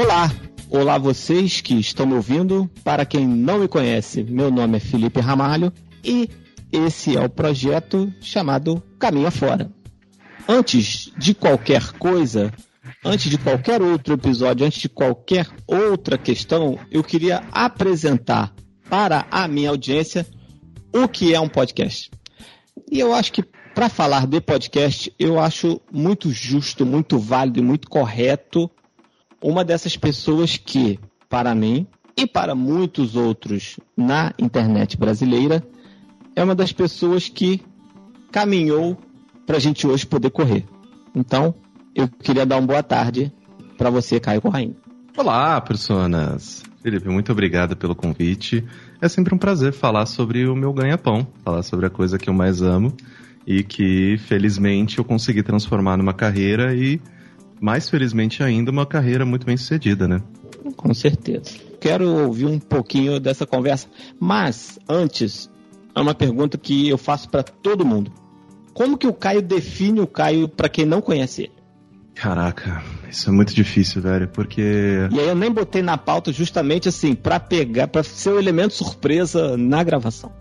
Olá! Olá vocês que estão me ouvindo. Para quem não me conhece, meu nome é Felipe Ramalho e esse é o projeto chamado Caminho Afora. Antes de qualquer coisa, antes de qualquer outro episódio, antes de qualquer outra questão, eu queria apresentar para a minha audiência o que é um podcast. E eu acho que para falar de podcast, eu acho muito justo, muito válido e muito correto uma dessas pessoas que, para mim e para muitos outros na internet brasileira, é uma das pessoas que caminhou para a gente hoje poder correr. Então, eu queria dar uma boa tarde para você, Caio Corraine. Olá, personas! Felipe, muito obrigado pelo convite. É sempre um prazer falar sobre o meu ganha-pão, falar sobre a coisa que eu mais amo e que, felizmente, eu consegui transformar numa carreira e mais felizmente ainda, uma carreira muito bem sucedida, né? Com certeza. Quero ouvir um pouquinho dessa conversa, mas antes, é uma pergunta que eu faço para todo mundo. Como que o Caio define o Caio para quem não conhece ele? Caraca, isso é muito difícil, velho, porque. E aí eu nem botei na pauta justamente assim, para pegar, para ser o um elemento surpresa na gravação.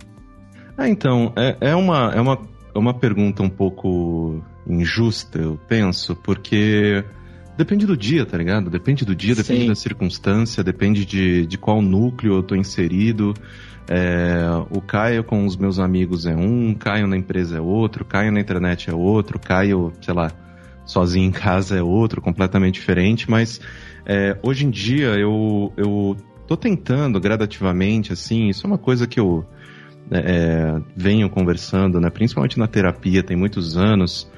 Ah, então, é, é, uma, é, uma, é uma pergunta um pouco injusta, eu penso, porque depende do dia, tá ligado? Depende do dia, depende Sim. da circunstância, depende de, de qual núcleo eu tô inserido. É, o Caio com os meus amigos é um, Caio na empresa é outro, Caio na internet é outro, Caio, sei lá, sozinho em casa é outro, completamente diferente, mas é, hoje em dia eu, eu tô tentando gradativamente, assim, isso é uma coisa que eu é, venho conversando, né, principalmente na terapia, tem muitos anos,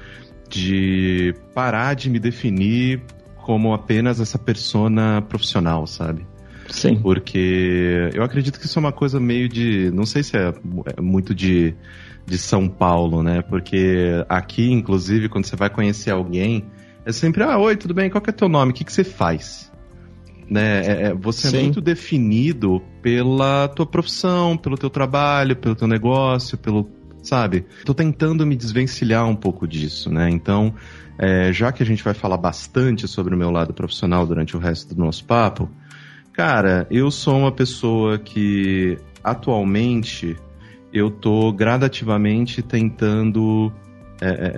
de parar de me definir como apenas essa persona profissional, sabe? Sim. Porque eu acredito que isso é uma coisa meio de. Não sei se é, é muito de, de São Paulo, né? Porque aqui, inclusive, quando você vai conhecer alguém, é sempre: ah, oi, tudo bem? Qual que é teu nome? O que, que você faz? Né? É, é você é Sim. é muito definido pela tua profissão, pelo teu trabalho, pelo teu negócio, pelo sabe? Tô tentando me desvencilhar um pouco disso, né? Então, é, já que a gente vai falar bastante sobre o meu lado profissional durante o resto do nosso papo, cara, eu sou uma pessoa que atualmente eu tô gradativamente tentando é, é,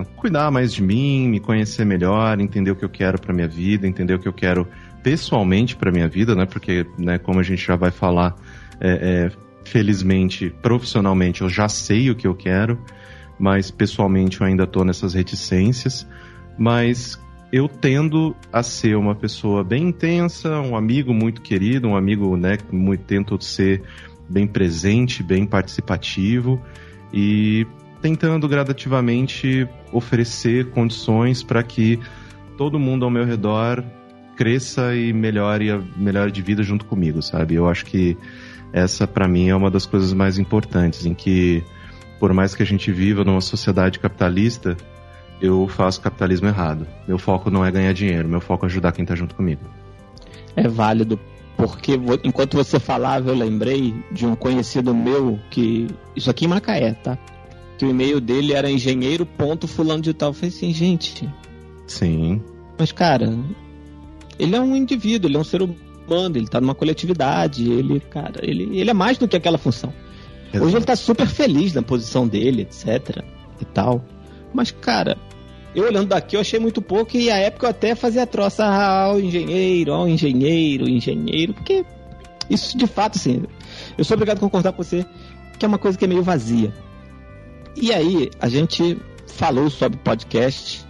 é cuidar mais de mim, me conhecer melhor, entender o que eu quero para minha vida, entender o que eu quero pessoalmente para minha vida, né? Porque, né, como a gente já vai falar, é, é Felizmente, profissionalmente, eu já sei o que eu quero, mas pessoalmente eu ainda estou nessas reticências. Mas eu tendo a ser uma pessoa bem intensa, um amigo muito querido, um amigo, né, muito tento ser bem presente, bem participativo e tentando gradativamente oferecer condições para que todo mundo ao meu redor cresça e melhore a melhor de vida junto comigo, sabe? Eu acho que essa para mim é uma das coisas mais importantes, em que por mais que a gente viva numa sociedade capitalista, eu faço capitalismo errado. Meu foco não é ganhar dinheiro, meu foco é ajudar quem tá junto comigo. É válido, porque enquanto você falava, eu lembrei de um conhecido meu que. Isso aqui em Macaé, tá? Que o e-mail dele era engenheiro ponto fulano de tal. Eu falei assim, gente. Sim. Mas, cara, ele é um indivíduo, ele é um ser humano banda, ele tá numa coletividade, ele, cara, ele, ele é mais do que aquela função. Exato. Hoje ele tá super feliz na posição dele, etc. e tal. Mas, cara, eu olhando daqui eu achei muito pouco e a época eu até fazia troça ao engenheiro, ao engenheiro, engenheiro, porque isso de fato, assim, eu sou obrigado a concordar com você que é uma coisa que é meio vazia. E aí, a gente falou sobre podcast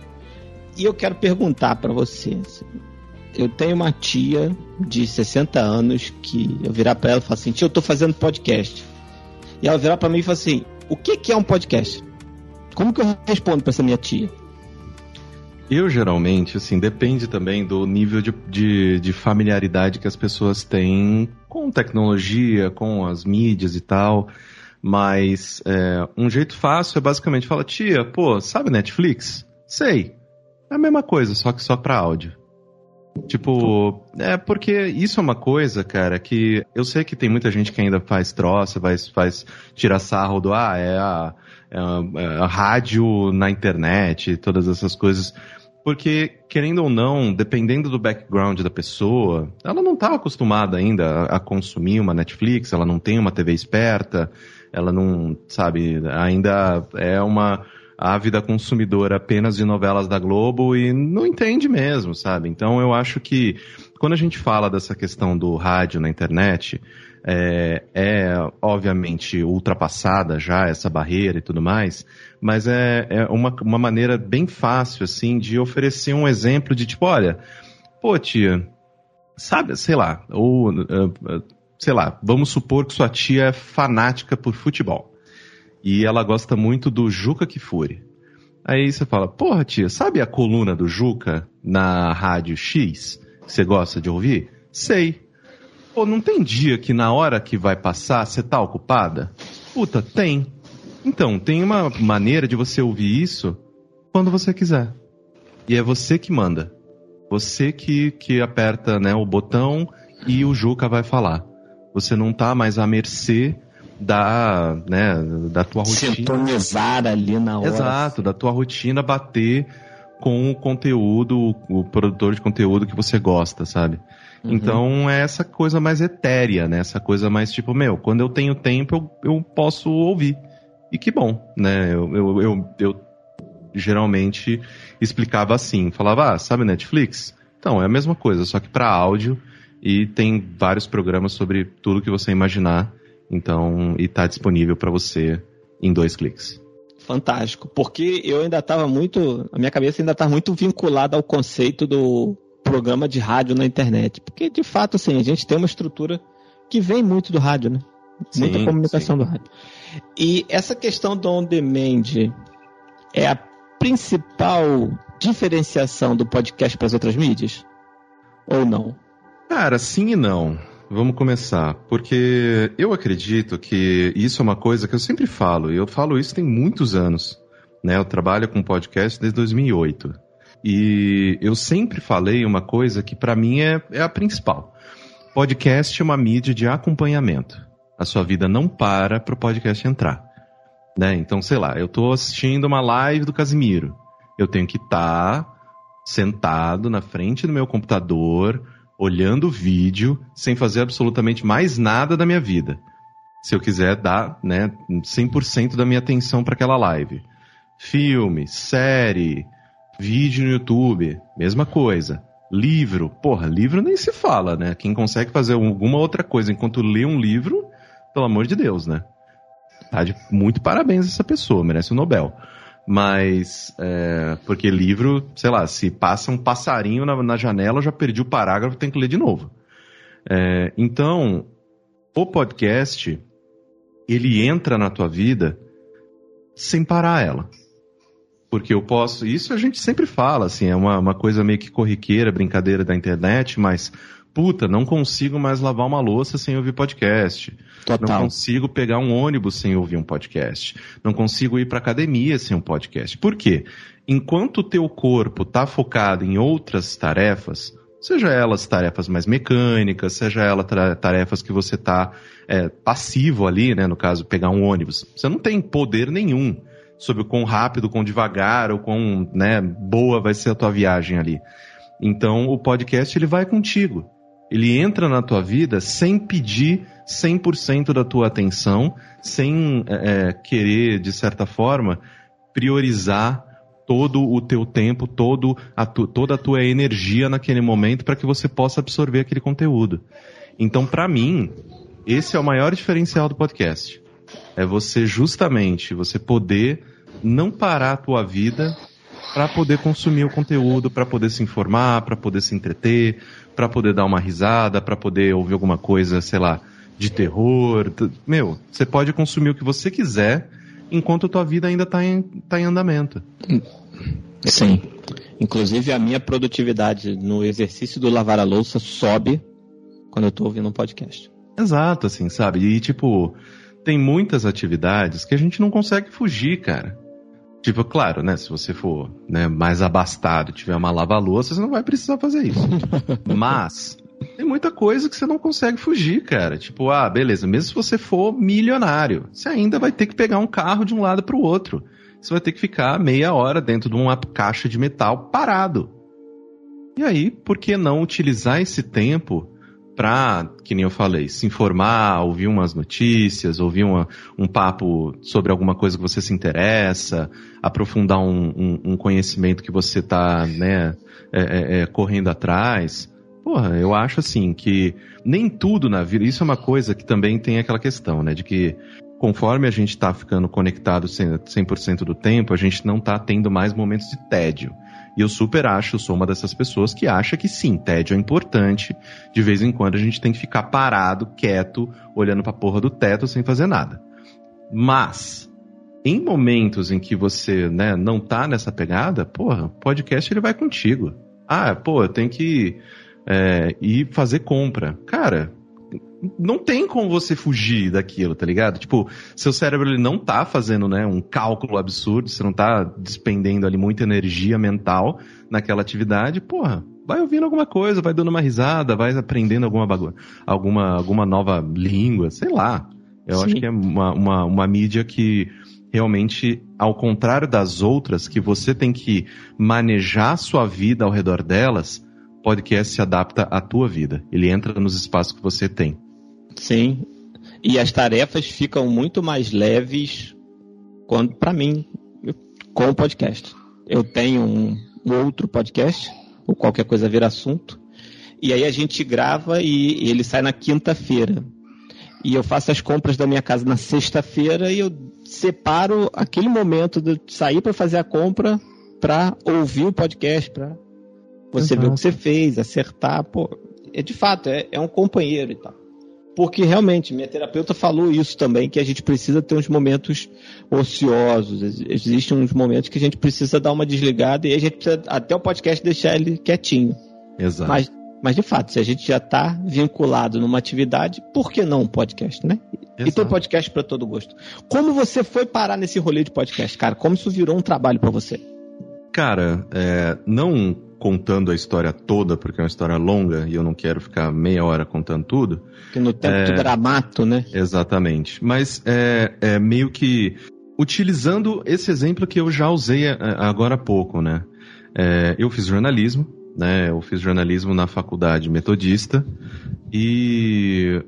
e eu quero perguntar para você, assim, eu tenho uma tia de 60 anos que eu virar para ela e falar assim: tia, eu tô fazendo podcast. E ela virar para mim e falar assim: o que, que é um podcast? Como que eu respondo para essa minha tia? Eu geralmente, assim, depende também do nível de, de, de, familiaridade que as pessoas têm com tecnologia, com as mídias e tal. Mas é, um jeito fácil é basicamente falar, tia, pô, sabe Netflix? Sei. É a mesma coisa, só que só para áudio. Tipo, é porque isso é uma coisa, cara, que eu sei que tem muita gente que ainda faz troça, faz, faz tira sarro do, ah, é a, é a, é a rádio na internet, todas essas coisas. Porque, querendo ou não, dependendo do background da pessoa, ela não estava acostumada ainda a, consumir uma Netflix, ela não tem uma TV esperta, ela não, sabe, ainda é uma ávida consumidora apenas de novelas da Globo e não entende mesmo, sabe? Então eu acho que quando a gente fala dessa questão do rádio na internet, é, é, obviamente ultrapassada já essa barreira e tudo mais, mas é, é uma, uma maneira bem fácil, assim, de oferecer um exemplo de tipo, olha, pô, tia, sabe, sei lá, ou, uh, sei lá, vamos supor que sua tia é fanática por futebol e ela gosta muito do Juca Kifuri. Aí você fala, porra, tia, sabe a coluna do Juca na rádio X que você gosta de ouvir? Sei. Pô, não tem dia que na hora que vai passar você tá ocupada? Puta, tem. Então, tem uma maneira de você ouvir isso quando você quiser. E é você que manda. Você que, que aperta né, o botão e o Juca vai falar. Você não tá mais à mercê da, né, da tua rotina. Sintonizar ali na hora. Exato, da tua rotina bater com o conteúdo, o produtor de conteúdo que você gosta, sabe? Uhum. Então é essa coisa mais etérea, né? Essa coisa mais tipo, meu, quando eu tenho tempo eu, eu posso ouvir. E que bom, né? Eu, eu, eu, eu geralmente explicava assim, falava, ah, sabe Netflix? Então, é a mesma coisa, só que para áudio e tem vários programas sobre tudo que você imaginar. Então, e tá disponível para você em dois cliques. Fantástico, porque eu ainda estava muito, a minha cabeça ainda está muito vinculada ao conceito do programa de rádio na internet. Porque, de fato, assim, a gente tem uma estrutura que vem muito do rádio, né? Muita sim, comunicação sim. do rádio. E essa questão do on-demand é a principal diferenciação do podcast para as outras mídias? Ou não? Cara, sim e não. Vamos começar. Porque eu acredito que isso é uma coisa que eu sempre falo, e eu falo isso tem muitos anos. Né? Eu trabalho com podcast desde 2008. E eu sempre falei uma coisa que para mim é, é a principal. Podcast é uma mídia de acompanhamento. A sua vida não para para o podcast entrar. Né? Então, sei lá, eu estou assistindo uma live do Casimiro. Eu tenho que estar tá sentado na frente do meu computador, olhando vídeo, sem fazer absolutamente mais nada da minha vida. Se eu quiser dar né, 100% da minha atenção para aquela live. Filme, série, Vídeo no YouTube, mesma coisa. Livro, porra, livro nem se fala, né? Quem consegue fazer alguma outra coisa enquanto lê um livro, pelo amor de Deus, né? Tá de muito parabéns essa pessoa, merece o Nobel. Mas, é, porque livro, sei lá, se passa um passarinho na, na janela, eu já perdi o parágrafo, tem que ler de novo. É, então, o podcast, ele entra na tua vida sem parar ela. Porque eu posso. Isso a gente sempre fala, assim, é uma, uma coisa meio que corriqueira, brincadeira da internet, mas. Puta, não consigo mais lavar uma louça sem ouvir podcast. Total. Não consigo pegar um ônibus sem ouvir um podcast. Não consigo ir para academia sem um podcast. Por quê? Enquanto o teu corpo está focado em outras tarefas, seja elas tarefas mais mecânicas, seja elas tarefas que você está é, passivo ali, né? No caso, pegar um ônibus, você não tem poder nenhum sobre o quão rápido, quão devagar ou quão né, boa vai ser a tua viagem ali. Então o podcast ele vai contigo. Ele entra na tua vida sem pedir 100% da tua atenção, sem é, é, querer, de certa forma, priorizar todo o teu tempo, todo a tu, toda a tua energia naquele momento para que você possa absorver aquele conteúdo. Então, para mim, esse é o maior diferencial do podcast. É você justamente, você poder não parar a tua vida para poder consumir o conteúdo, para poder se informar, para poder se entreter, para poder dar uma risada, para poder ouvir alguma coisa, sei lá, de terror. Meu, você pode consumir o que você quiser enquanto a tua vida ainda está em, tá em andamento. Sim. Inclusive a minha produtividade no exercício do lavar a louça sobe quando eu estou ouvindo um podcast. Exato, assim, sabe? E tipo, tem muitas atividades que a gente não consegue fugir, cara. Tipo, claro, né? Se você for né, mais abastado, tiver uma lava-louça, você não vai precisar fazer isso. Mas tem muita coisa que você não consegue fugir, cara. Tipo, ah, beleza, mesmo se você for milionário, você ainda vai ter que pegar um carro de um lado para o outro. você vai ter que ficar meia hora dentro de uma caixa de metal parado. E aí, por que não utilizar esse tempo para, que nem eu falei, se informar, ouvir umas notícias, ouvir uma, um papo sobre alguma coisa que você se interessa, aprofundar um, um, um conhecimento que você está né, é, é, é, correndo atrás. Porra, eu acho assim que nem tudo na vida, isso é uma coisa que também tem aquela questão, né, de que conforme a gente está ficando conectado 100% do tempo, a gente não está tendo mais momentos de tédio. E eu super acho, sou uma dessas pessoas que acha que sim, tédio é importante. De vez em quando a gente tem que ficar parado, quieto, olhando pra porra do teto sem fazer nada. Mas, em momentos em que você né, não tá nessa pegada, porra, podcast ele vai contigo. Ah, pô, eu tenho que é, ir fazer compra. Cara, não tem como você fugir daquilo, tá ligado? Tipo, seu cérebro ele não tá fazendo, né, um cálculo absurdo, você não tá despendendo ali muita energia mental naquela atividade, porra, vai ouvindo alguma coisa, vai dando uma risada, vai aprendendo alguma bagulho, alguma, alguma nova língua, sei lá. Eu Sim. acho que é uma, uma, uma mídia que realmente, ao contrário das outras, que você tem que manejar sua vida ao redor delas, podcast se adapta à tua vida. Ele entra nos espaços que você tem. Sim. E as tarefas ficam muito mais leves quando para mim com o podcast. Eu tenho um, outro podcast, ou qualquer coisa vir assunto, e aí a gente grava e, e ele sai na quinta-feira. E eu faço as compras da minha casa na sexta-feira e eu separo aquele momento de sair para fazer a compra para ouvir o podcast, para você Exato. ver o que você fez, acertar, pô, é de fato, é, é um companheiro e tal. Porque realmente, minha terapeuta falou isso também, que a gente precisa ter uns momentos ociosos. Existem uns momentos que a gente precisa dar uma desligada e a gente precisa até o podcast deixar ele quietinho. Exato. Mas, mas de fato, se a gente já está vinculado numa atividade, por que não um podcast, né? Exato. E tem podcast para todo gosto. Como você foi parar nesse rolê de podcast, cara? Como isso virou um trabalho para você? Cara, é, não contando a história toda, porque é uma história longa e eu não quero ficar meia hora contando tudo. Que no tempo é, do gramato, né? Exatamente. Mas é, é meio que utilizando esse exemplo que eu já usei é, agora há pouco, né? É, eu fiz jornalismo, né? Eu fiz jornalismo na faculdade metodista e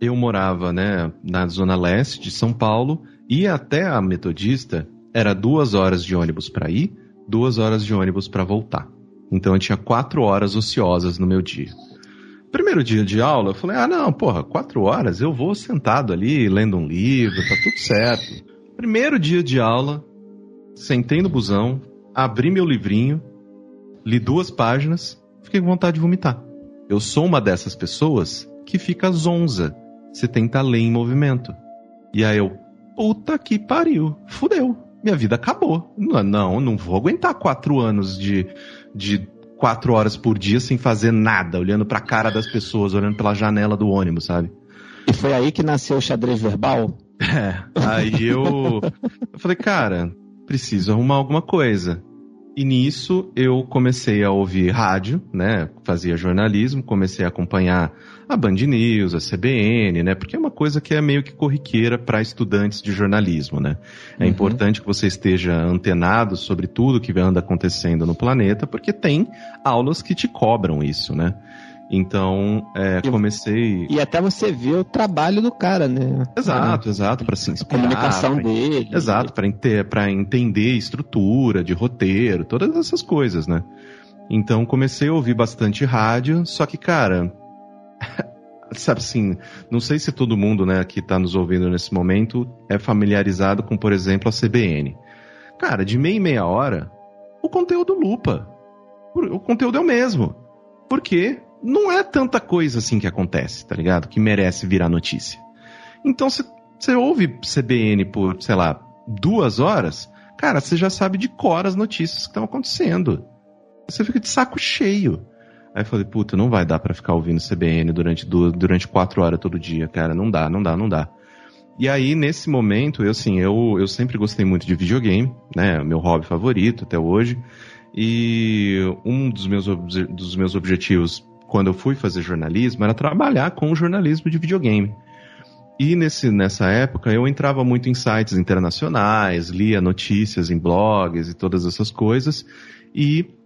eu morava, né, na zona leste de São Paulo e até a metodista era duas horas de ônibus para ir, duas horas de ônibus para voltar. Então eu tinha quatro horas ociosas no meu dia. Primeiro dia de aula, eu falei: ah, não, porra, quatro horas eu vou sentado ali lendo um livro, tá tudo certo. Primeiro dia de aula, sentei no busão, abri meu livrinho, li duas páginas, fiquei com vontade de vomitar. Eu sou uma dessas pessoas que fica zonza se tenta ler em movimento. E aí eu, puta que pariu, fudeu, minha vida acabou. Não, não, não vou aguentar quatro anos de de quatro horas por dia sem fazer nada, olhando pra cara das pessoas, olhando pela janela do ônibus, sabe? E foi aí que nasceu o xadrez verbal? É, aí eu, eu falei, cara, preciso arrumar alguma coisa. E nisso eu comecei a ouvir rádio, né? Fazia jornalismo, comecei a acompanhar a Band News, a CBN, né? Porque é uma coisa que é meio que corriqueira para estudantes de jornalismo, né? É uhum. importante que você esteja antenado sobre tudo que anda acontecendo no planeta, porque tem aulas que te cobram isso, né? Então, é, comecei. E até você ver o trabalho do cara, né? Exato, ah, exato, para se inspirar. A comunicação pra, dele. Exato, para enter, entender estrutura de roteiro, todas essas coisas, né? Então comecei a ouvir bastante rádio, só que, cara, sabe assim, não sei se todo mundo, né, que tá nos ouvindo nesse momento é familiarizado com, por exemplo, a CBN. Cara, de meia e meia hora, o conteúdo lupa. O conteúdo é o mesmo. Porque não é tanta coisa assim que acontece, tá ligado? Que merece virar notícia. Então, se você ouve CBN por, sei lá, duas horas, cara, você já sabe de cor as notícias que estão acontecendo. Você fica de saco cheio. Aí eu falei, puta, não vai dar para ficar ouvindo CBN durante, duas, durante quatro horas todo dia, cara. Não dá, não dá, não dá. E aí, nesse momento, eu assim, eu, eu sempre gostei muito de videogame, né? Meu hobby favorito até hoje. E um dos meus, dos meus objetivos quando eu fui fazer jornalismo era trabalhar com jornalismo de videogame. E nesse, nessa época eu entrava muito em sites internacionais, lia notícias em blogs e todas essas coisas, e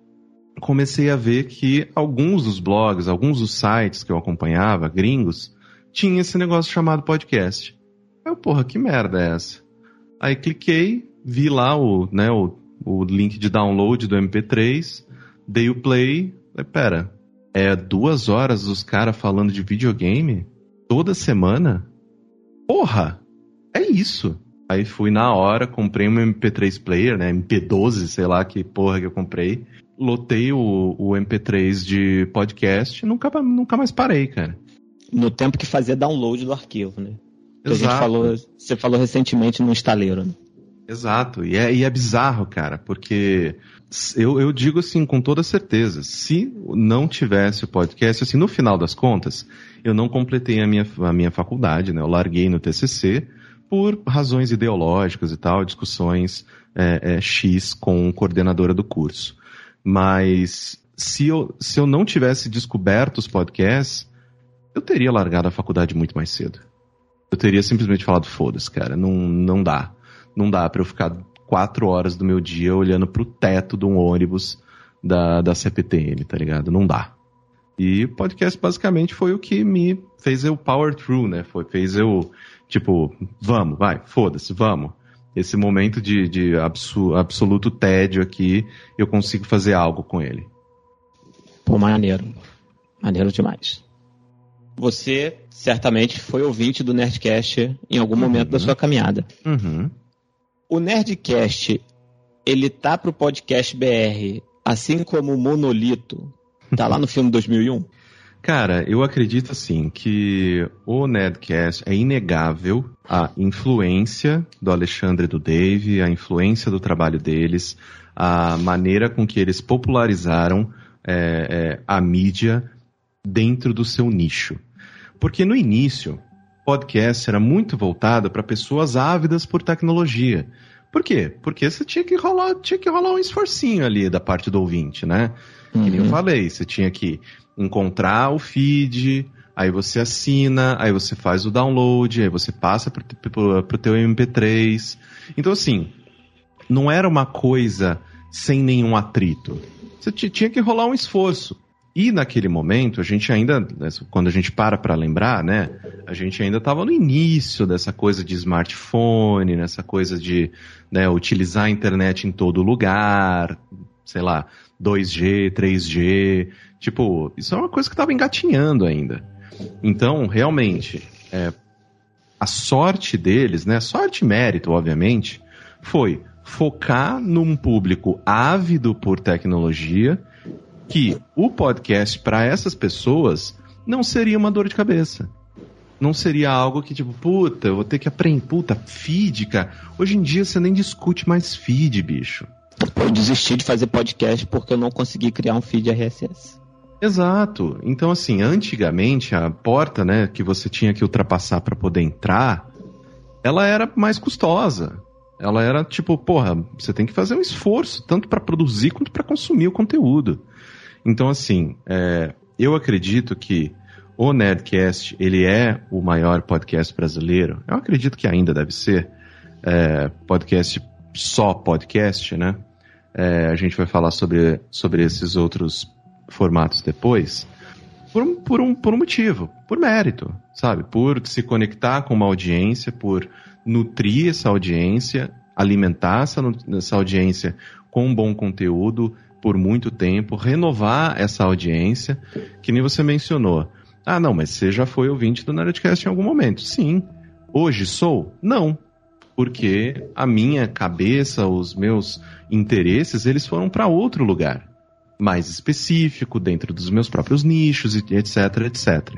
comecei a ver que alguns dos blogs, alguns dos sites que eu acompanhava, gringos, tinha esse negócio chamado podcast. Eu, porra, que merda é essa? Aí cliquei, vi lá o, né, o, o link de download do MP3, dei o play, falei, pera, é duas horas dos caras falando de videogame? Toda semana? Porra! É isso! Aí fui na hora, comprei um MP3 player, né? MP12, sei lá que porra que eu comprei. Lotei o, o MP3 de podcast e nunca, nunca mais parei, cara. No tempo que fazia download do arquivo, né? Que Exato. Falou, você falou recentemente no estaleiro, né? Exato, e é, e é bizarro, cara, porque eu, eu digo assim com toda certeza, se não tivesse o podcast, assim, no final das contas, eu não completei a minha, a minha faculdade, né? Eu larguei no TCC por razões ideológicas e tal, discussões é, é, X com coordenadora do curso. Mas se eu, se eu não tivesse descoberto os podcasts, eu teria largado a faculdade muito mais cedo. Eu teria simplesmente falado, foda-se, cara, não, não dá. Não dá para eu ficar quatro horas do meu dia olhando pro teto de um ônibus da, da CPTM, tá ligado? Não dá. E o podcast basicamente foi o que me fez eu power through, né? Foi, fez eu, tipo, vamos, vai, foda-se, vamos. Esse momento de, de absoluto tédio aqui, eu consigo fazer algo com ele. Pô, maneiro. Maneiro demais. Você certamente foi ouvinte do Nerdcast em algum uhum. momento da sua caminhada. Uhum. O Nerdcast, ele tá pro podcast BR, assim como o Monolito tá lá no filme 2001? Cara, eu acredito assim que o Nerdcast é inegável a influência do Alexandre e do Dave, a influência do trabalho deles, a maneira com que eles popularizaram é, é, a mídia dentro do seu nicho. Porque no início, podcast era muito voltado para pessoas ávidas por tecnologia. Por quê? Porque você tinha que rolar, tinha que rolar um esforcinho ali da parte do ouvinte, né? Uhum. Que nem eu uhum. falei, você tinha que encontrar o feed, aí você assina, aí você faz o download, aí você passa pro, pro, pro teu MP3. Então, assim, não era uma coisa sem nenhum atrito. Você tinha que rolar um esforço. E naquele momento, a gente ainda, né, quando a gente para para lembrar, né, a gente ainda estava no início dessa coisa de smartphone, nessa coisa de né, utilizar a internet em todo lugar, sei lá, 2G, 3G, tipo, isso é uma coisa que estava engatinhando ainda. Então, realmente, é, a sorte deles, né, sorte e mérito, obviamente, foi focar num público ávido por tecnologia que o podcast para essas pessoas não seria uma dor de cabeça. Não seria algo que, tipo, puta, eu vou ter que aprender. Puta, feed, cara. Hoje em dia você nem discute mais feed, bicho. Eu desisti de fazer podcast porque eu não consegui criar um feed RSS. Exato. Então, assim, antigamente a porta, né, que você tinha que ultrapassar para poder entrar, ela era mais custosa. Ela era tipo, porra, você tem que fazer um esforço tanto para produzir quanto para consumir o conteúdo. Então, assim, é, eu acredito que o Nerdcast, ele é o maior podcast brasileiro. Eu acredito que ainda deve ser é, podcast só podcast, né? É, a gente vai falar sobre, sobre esses outros formatos depois. Por um, por, um, por um motivo, por mérito, sabe? Por se conectar com uma audiência, por nutrir essa audiência, alimentar essa, essa audiência com um bom conteúdo, por muito tempo, renovar essa audiência, que nem você mencionou. Ah, não, mas você já foi ouvinte do Nerdcast em algum momento. Sim. Hoje sou? Não. Porque a minha cabeça, os meus interesses, eles foram para outro lugar. Mais específico, dentro dos meus próprios nichos, etc, etc.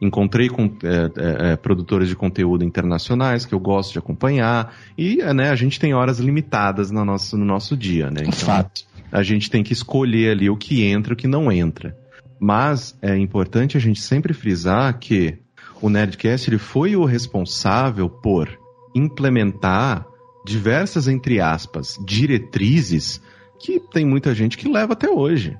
Encontrei com é, é, é, produtores de conteúdo internacionais que eu gosto de acompanhar e né, a gente tem horas limitadas no nosso, no nosso dia, né? Então, Fato a gente tem que escolher ali o que entra e o que não entra. Mas é importante a gente sempre frisar que o Nerdcast ele foi o responsável por implementar diversas, entre aspas, diretrizes que tem muita gente que leva até hoje.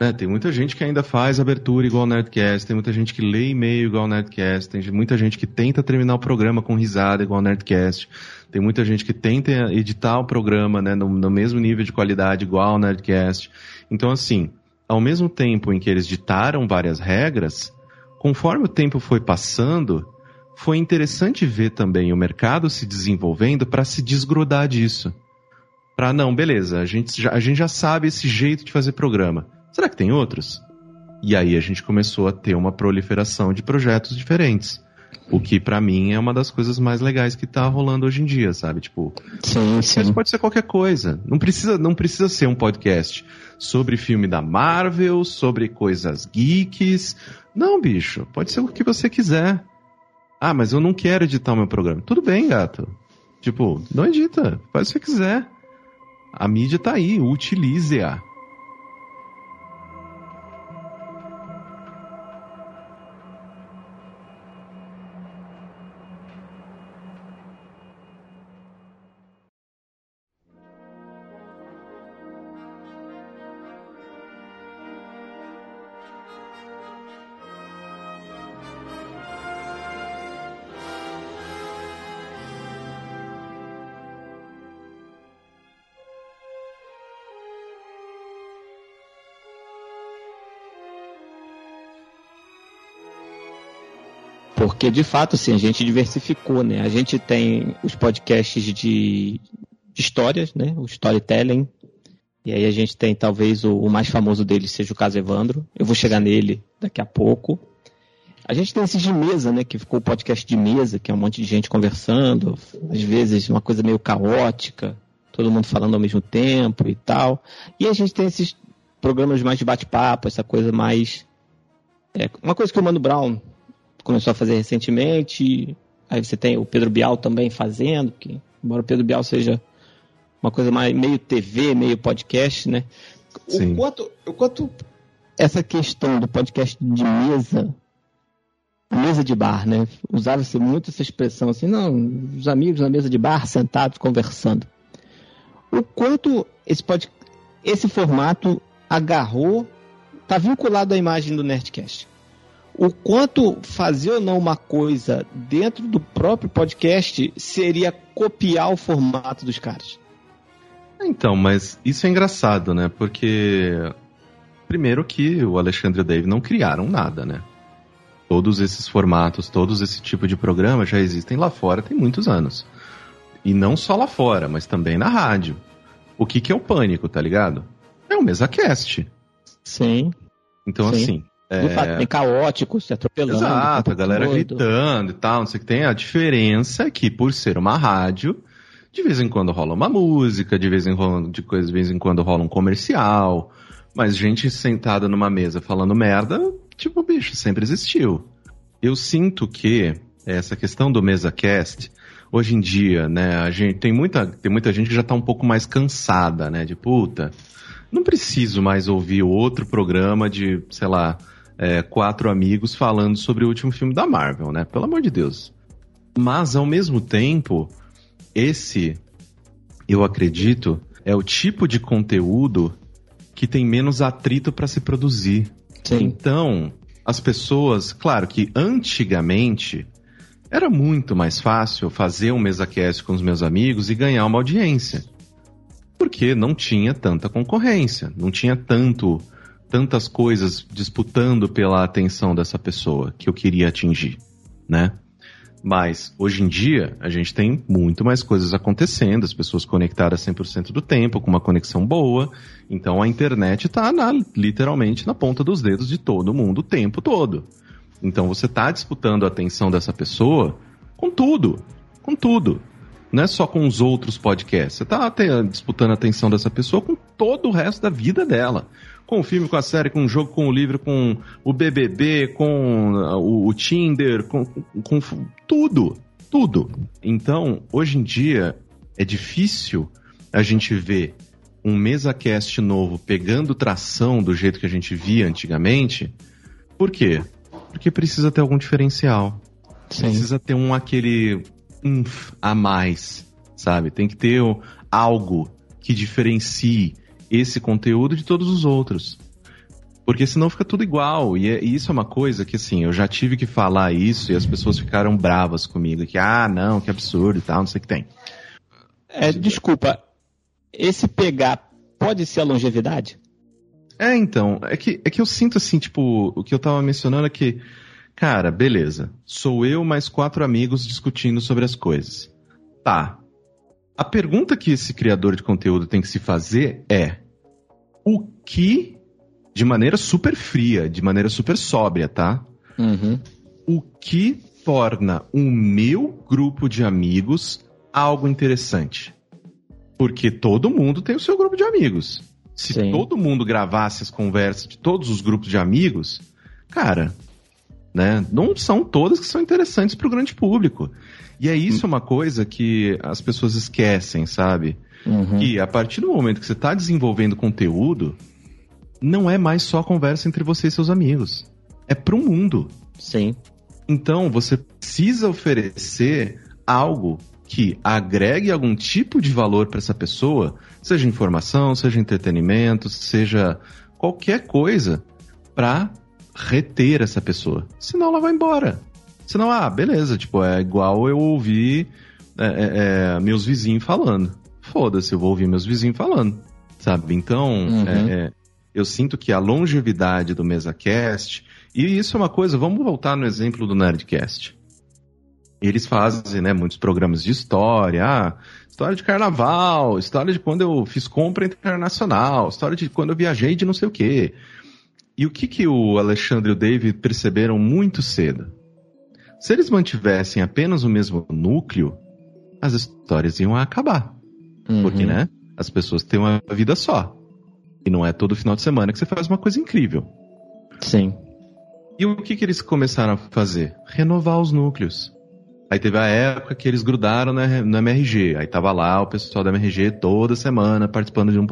É, tem muita gente que ainda faz abertura igual ao Nerdcast, tem muita gente que lê e-mail igual ao Nerdcast, tem muita gente que tenta terminar o programa com risada igual ao Nerdcast, tem muita gente que tenta editar o programa né, no, no mesmo nível de qualidade igual ao Nerdcast. Então, assim, ao mesmo tempo em que eles ditaram várias regras, conforme o tempo foi passando, foi interessante ver também o mercado se desenvolvendo para se desgrudar disso. Para não, beleza, a gente, já, a gente já sabe esse jeito de fazer programa Será que tem outros? E aí a gente começou a ter uma proliferação de projetos diferentes. O que para mim é uma das coisas mais legais que tá rolando hoje em dia, sabe? Tipo, sim, sim. pode ser qualquer coisa. Não precisa, não precisa ser um podcast sobre filme da Marvel, sobre coisas geeks. Não, bicho, pode ser o que você quiser. Ah, mas eu não quero editar o meu programa. Tudo bem, gato. Tipo, não edita, faz o que você quiser. A mídia tá aí, utilize-a. Porque, de fato, sim, a gente diversificou, né? A gente tem os podcasts de, de histórias, né? O storytelling. E aí a gente tem, talvez, o, o, mais famoso deles seja o caso Evandro. Eu vou chegar nele daqui a pouco. A gente tem esse de mesa, né? Que ficou o podcast de mesa, que é um monte de gente conversando. Às vezes uma coisa meio caótica. Todo mundo falando ao mesmo tempo e tal. E a gente tem esses programas mais de bate-papo, essa coisa mais... É, uma coisa que o Mano Brown começou a fazer recentemente. Aí você tem o Pedro Bial também fazendo, que embora o Pedro Bial seja uma coisa mais meio TV, meio podcast, né? Sim. O quanto, o quanto essa questão do podcast de mesa, mesa de bar, né? Usava-se muito essa expressão assim, não, os amigos na mesa de bar sentados conversando. O quanto esse pod, esse formato agarrou, está vinculado à imagem do Nerdcast o quanto fazer ou não uma coisa dentro do próprio podcast seria copiar o formato dos caras. Então, mas isso é engraçado, né? Porque primeiro que o Alexandre e o Dave não criaram nada, né? Todos esses formatos, todos esse tipo de programa já existem lá fora tem muitos anos. E não só lá fora, mas também na rádio. O que, que é o pânico, tá ligado? É o MesaCast. Sim. Então, Sim. assim, é... No fato, bem caótico, se atropelando. Exato, a galera todo. gritando e tal, não sei o que tem. A diferença é que, por ser uma rádio, de vez em quando rola uma música, de vez em quando, de, coisa, de vez em quando rola um comercial, mas gente sentada numa mesa falando merda, tipo, bicho, sempre existiu. Eu sinto que essa questão do mesa cast, hoje em dia, né, a gente tem muita, tem muita gente que já tá um pouco mais cansada, né, de puta. Não preciso mais ouvir outro programa de, sei lá, é, quatro amigos falando sobre o último filme da Marvel, né? Pelo amor de Deus. Mas, ao mesmo tempo, esse, eu acredito, é o tipo de conteúdo que tem menos atrito para se produzir. Sim. Então, as pessoas, claro que antigamente era muito mais fácil fazer um mesa cast com os meus amigos e ganhar uma audiência. Porque não tinha tanta concorrência, não tinha tanto tantas coisas disputando pela atenção dessa pessoa que eu queria atingir, né? Mas hoje em dia a gente tem muito mais coisas acontecendo, as pessoas conectadas 100% do tempo, com uma conexão boa. Então a internet está literalmente na ponta dos dedos de todo mundo o tempo todo. Então você está disputando a atenção dessa pessoa com tudo, com tudo. Não é só com os outros podcasts. Você está disputando a atenção dessa pessoa com todo o resto da vida dela com o filme, com a série, com o jogo, com o livro, com o BBB, com uh, o, o Tinder, com, com, com tudo, tudo. Então, hoje em dia, é difícil a gente ver um MesaCast novo pegando tração do jeito que a gente via antigamente. Por quê? Porque precisa ter algum diferencial. Sim. Precisa ter um aquele um a mais, sabe? Tem que ter algo que diferencie esse conteúdo de todos os outros. Porque senão fica tudo igual. E, é, e, isso é uma coisa que, assim, eu já tive que falar isso e as pessoas ficaram bravas comigo. Que, ah, não, que absurdo e tal, não sei o que tem. É, desculpa, esse pegar pode ser a longevidade? É, então, é que, é que eu sinto assim, tipo, o que eu tava mencionando é que, cara, beleza, sou eu mais quatro amigos discutindo sobre as coisas. Tá. A pergunta que esse criador de conteúdo tem que se fazer é: o que de maneira super fria, de maneira super sóbria, tá? Uhum. O que torna o meu grupo de amigos algo interessante? Porque todo mundo tem o seu grupo de amigos. Se Sim. todo mundo gravasse as conversas de todos os grupos de amigos, cara, né? Não são todas que são interessantes para o grande público. E é isso uma coisa que as pessoas esquecem, sabe? Uhum. Que a partir do momento que você está desenvolvendo conteúdo, não é mais só conversa entre você e seus amigos. É pro mundo. Sim. Então, você precisa oferecer algo que agregue algum tipo de valor para essa pessoa, seja informação, seja entretenimento, seja qualquer coisa, para reter essa pessoa. Senão ela vai embora. Senão, ah, beleza, tipo, é igual eu ouvir é, é, é meus vizinhos falando. Foda-se, eu vou ouvir meus vizinhos falando. Sabe? Então, uhum. é, é eu sinto que a longevidade do MesaCast, e isso é uma coisa, vamos voltar no exemplo do Nerdcast. Eles fazem, né, muitos programas de história, ah, história de carnaval, história de quando eu fiz compra internacional, história de quando eu viajei de não sei o quê. E o que que o Alexandre e o David perceberam muito cedo? Se eles mantivessem apenas o mesmo núcleo, as histórias iam acabar. Uhum. Porque, né, as pessoas têm uma vida só. E não é todo final de semana que você faz uma coisa incrível. Sim. E o que, que eles começaram a fazer? Renovar os núcleos. Aí teve a época que eles grudaram no MRG. Aí tava lá o pessoal da MRG toda semana participando de um,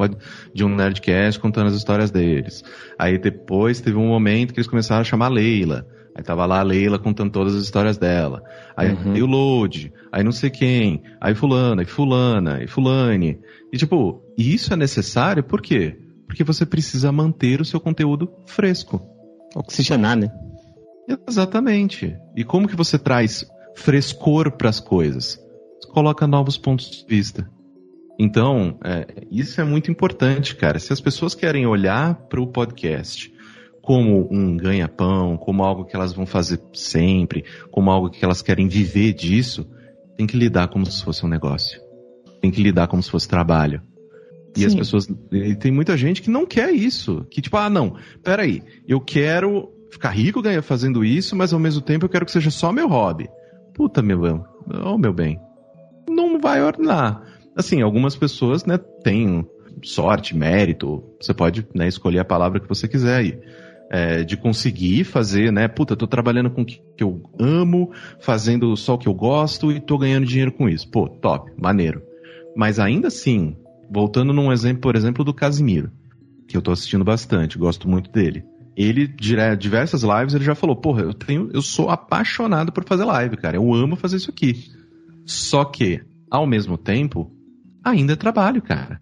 de um Nerdcast contando as histórias deles. Aí depois teve um momento que eles começaram a chamar Leila. Aí tava lá a Leila contando todas as histórias dela. Aí uhum. o Load, aí não sei quem, aí fulana, aí fulana, aí fulane. E tipo, isso é necessário por quê? Porque você precisa manter o seu conteúdo fresco. Oxigenar, né? Exatamente. E como que você traz frescor para as coisas? Coloca novos pontos de vista. Então, é, isso é muito importante, cara. Se as pessoas querem olhar para o podcast como um ganha-pão, como algo que elas vão fazer sempre, como algo que elas querem viver disso, tem que lidar como se fosse um negócio. Tem que lidar como se fosse trabalho. E Sim. as pessoas. E tem muita gente que não quer isso. Que tipo, ah, não, peraí, eu quero ficar rico fazendo isso, mas ao mesmo tempo eu quero que seja só meu hobby. Puta, meu bem. Oh, meu bem. Não vai ordenar. Assim, algumas pessoas, né, têm sorte, mérito. Você pode né, escolher a palavra que você quiser aí. É, de conseguir fazer, né? Puta, tô trabalhando com o que eu amo, fazendo só o que eu gosto e tô ganhando dinheiro com isso. Pô, top, maneiro. Mas ainda assim, voltando num exemplo, por exemplo, do Casimiro, que eu tô assistindo bastante, gosto muito dele. Ele, diversas lives, ele já falou, porra, eu tenho, eu sou apaixonado por fazer live, cara. Eu amo fazer isso aqui. Só que, ao mesmo tempo, ainda é trabalho, cara.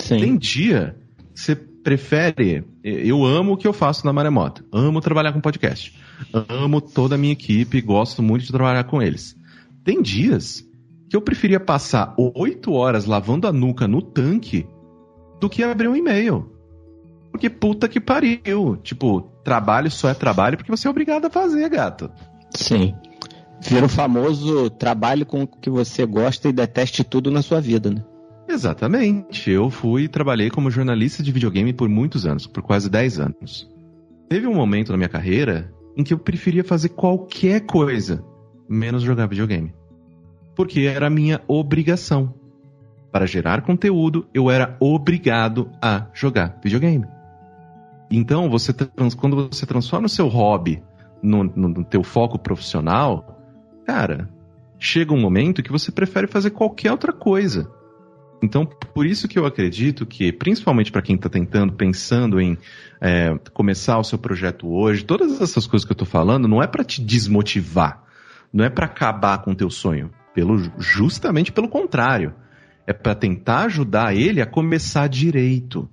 Sim. Tem dia você prefere. Eu amo o que eu faço na Maremoto. Amo trabalhar com podcast. Amo toda a minha equipe, gosto muito de trabalhar com eles. Tem dias que eu preferia passar oito horas lavando a nuca no tanque do que abrir um e-mail. Porque puta que pariu. Tipo, trabalho só é trabalho porque você é obrigado a fazer, gato. Sim. Vira o famoso trabalho com o que você gosta e deteste tudo na sua vida, né? Exatamente. Eu fui e trabalhei como jornalista de videogame por muitos anos, por quase 10 anos. Teve um momento na minha carreira em que eu preferia fazer qualquer coisa, menos jogar videogame porque era minha obrigação. Para gerar conteúdo, eu era obrigado a jogar videogame. Então, você quando você transforma o seu hobby no, no, no teu foco profissional, cara, chega um momento que você prefere fazer qualquer outra coisa. Então, por isso que eu acredito que, principalmente para quem está tentando, pensando em é, começar o seu projeto hoje, todas essas coisas que eu estou falando não é para te desmotivar, não é para acabar com o teu sonho. Pelo, justamente pelo contrário. É para tentar ajudar ele a começar direito.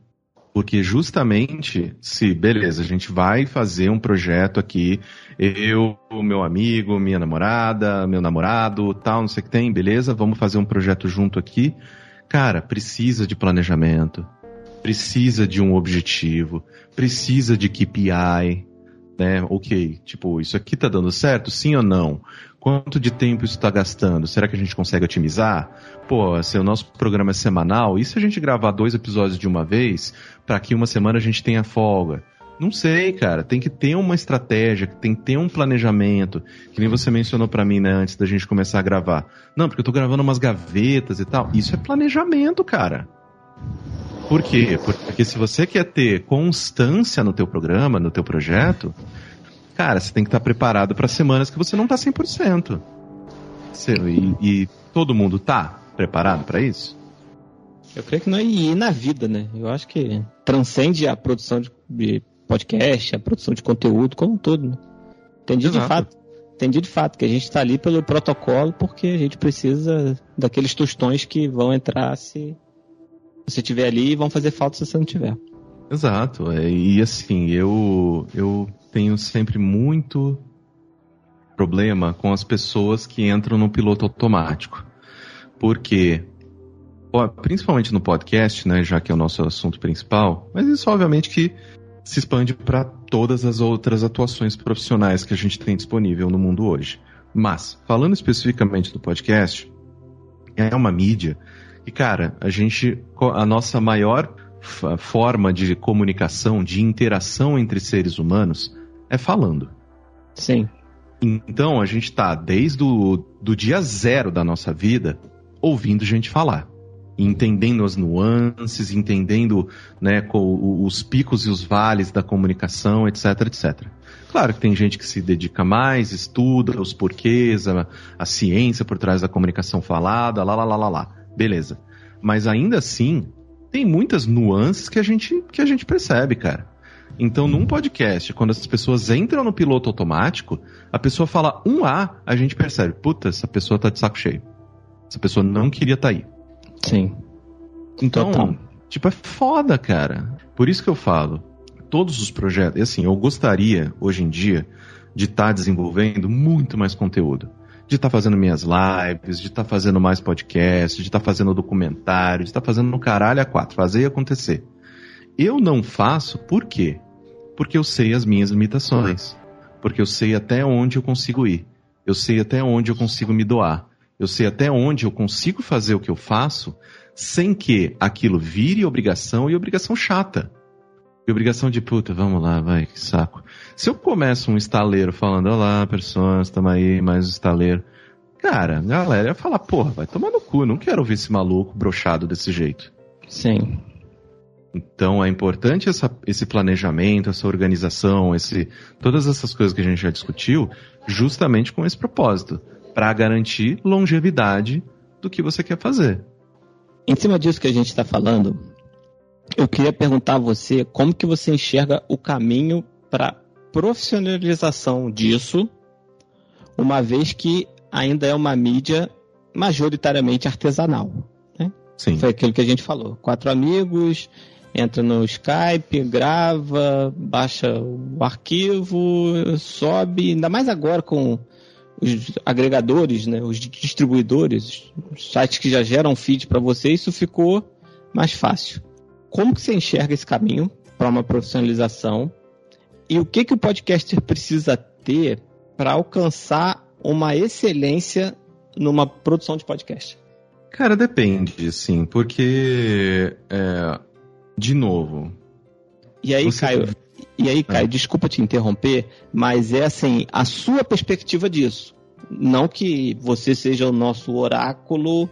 Porque justamente, se, beleza, a gente vai fazer um projeto aqui, eu, meu amigo, minha namorada, meu namorado, tal, não sei o que tem, beleza, vamos fazer um projeto junto aqui. Cara, precisa de planejamento, precisa de um objetivo, precisa de KPI, né? Ok, tipo, isso aqui tá dando certo, sim ou não? Quanto de tempo isso está gastando? Será que a gente consegue otimizar? Pô, se o nosso programa é semanal, e se a gente gravar dois episódios de uma vez, para que uma semana a gente tenha folga? Não sei, cara. Tem que ter uma estratégia, tem que ter um planejamento. Que nem você mencionou para mim, né, antes da gente começar a gravar. Não, porque eu tô gravando umas gavetas e tal. Isso é planejamento, cara. Por quê? Porque se você quer ter constância no teu programa, no teu projeto, cara, você tem que estar preparado para semanas que você não tá 100%. Você, e, e todo mundo tá preparado para isso? Eu creio que não é ir na vida, né? Eu acho que transcende a produção de podcast, a produção de conteúdo como um todo, né? Entendi Exato. de fato. Entendi de fato que a gente está ali pelo protocolo porque a gente precisa daqueles tostões que vão entrar se você estiver ali e vão fazer falta se você não tiver. Exato. É, e assim, eu, eu tenho sempre muito problema com as pessoas que entram no piloto automático. Porque, principalmente no podcast, né, já que é o nosso assunto principal, mas isso obviamente que se expande para todas as outras atuações profissionais que a gente tem disponível no mundo hoje. Mas, falando especificamente do podcast, é uma mídia e, cara, a gente. A nossa maior forma de comunicação, de interação entre seres humanos é falando. Sim. Então a gente tá desde o do dia zero da nossa vida ouvindo gente falar. Entendendo as nuances, entendendo né, os picos e os vales da comunicação, etc, etc. Claro que tem gente que se dedica mais, estuda os porquês, a, a ciência por trás da comunicação falada, lá, lá, lá, lá, lá. Beleza. Mas ainda assim, tem muitas nuances que a gente, que a gente percebe, cara. Então, num podcast, quando as pessoas entram no piloto automático, a pessoa fala um A, a gente percebe, puta, essa pessoa tá de saco cheio. Essa pessoa não queria estar tá aí. Sim. Então, Total. tipo, é foda, cara. Por isso que eu falo, todos os projetos, e assim, eu gostaria, hoje em dia, de estar tá desenvolvendo muito mais conteúdo de estar tá fazendo minhas lives, de estar tá fazendo mais podcasts, de estar tá fazendo documentário, de estar tá fazendo no caralho a quatro, fazer acontecer. Eu não faço por quê? Porque eu sei as minhas limitações. Porque eu sei até onde eu consigo ir. Eu sei até onde eu consigo me doar. Eu sei até onde eu consigo fazer o que eu faço sem que aquilo vire obrigação e obrigação chata. E obrigação de puta, vamos lá, vai, que saco. Se eu começo um estaleiro falando, olá, pessoas, tamo aí, mais um estaleiro. Cara, a galera ia falar, porra, vai tomar no cu, não quero ouvir esse maluco brochado desse jeito. Sim. Então é importante essa, esse planejamento, essa organização, esse, todas essas coisas que a gente já discutiu, justamente com esse propósito, para garantir longevidade do que você quer fazer. Em cima disso que a gente está falando, eu queria perguntar a você como que você enxerga o caminho para profissionalização disso, uma vez que ainda é uma mídia majoritariamente artesanal. Né? Sim. Foi aquilo que a gente falou. Quatro amigos, entra no Skype, grava, baixa o arquivo, sobe, ainda mais agora com os agregadores, né, os distribuidores, os sites que já geram feed para você, isso ficou mais fácil. Como que você enxerga esse caminho para uma profissionalização? E o que, que o podcaster precisa ter para alcançar uma excelência numa produção de podcast? Cara, depende, sim, porque, é, de novo... E aí, você... Caio, e aí, Caio, é. desculpa te interromper, mas é assim, a sua perspectiva disso. Não que você seja o nosso oráculo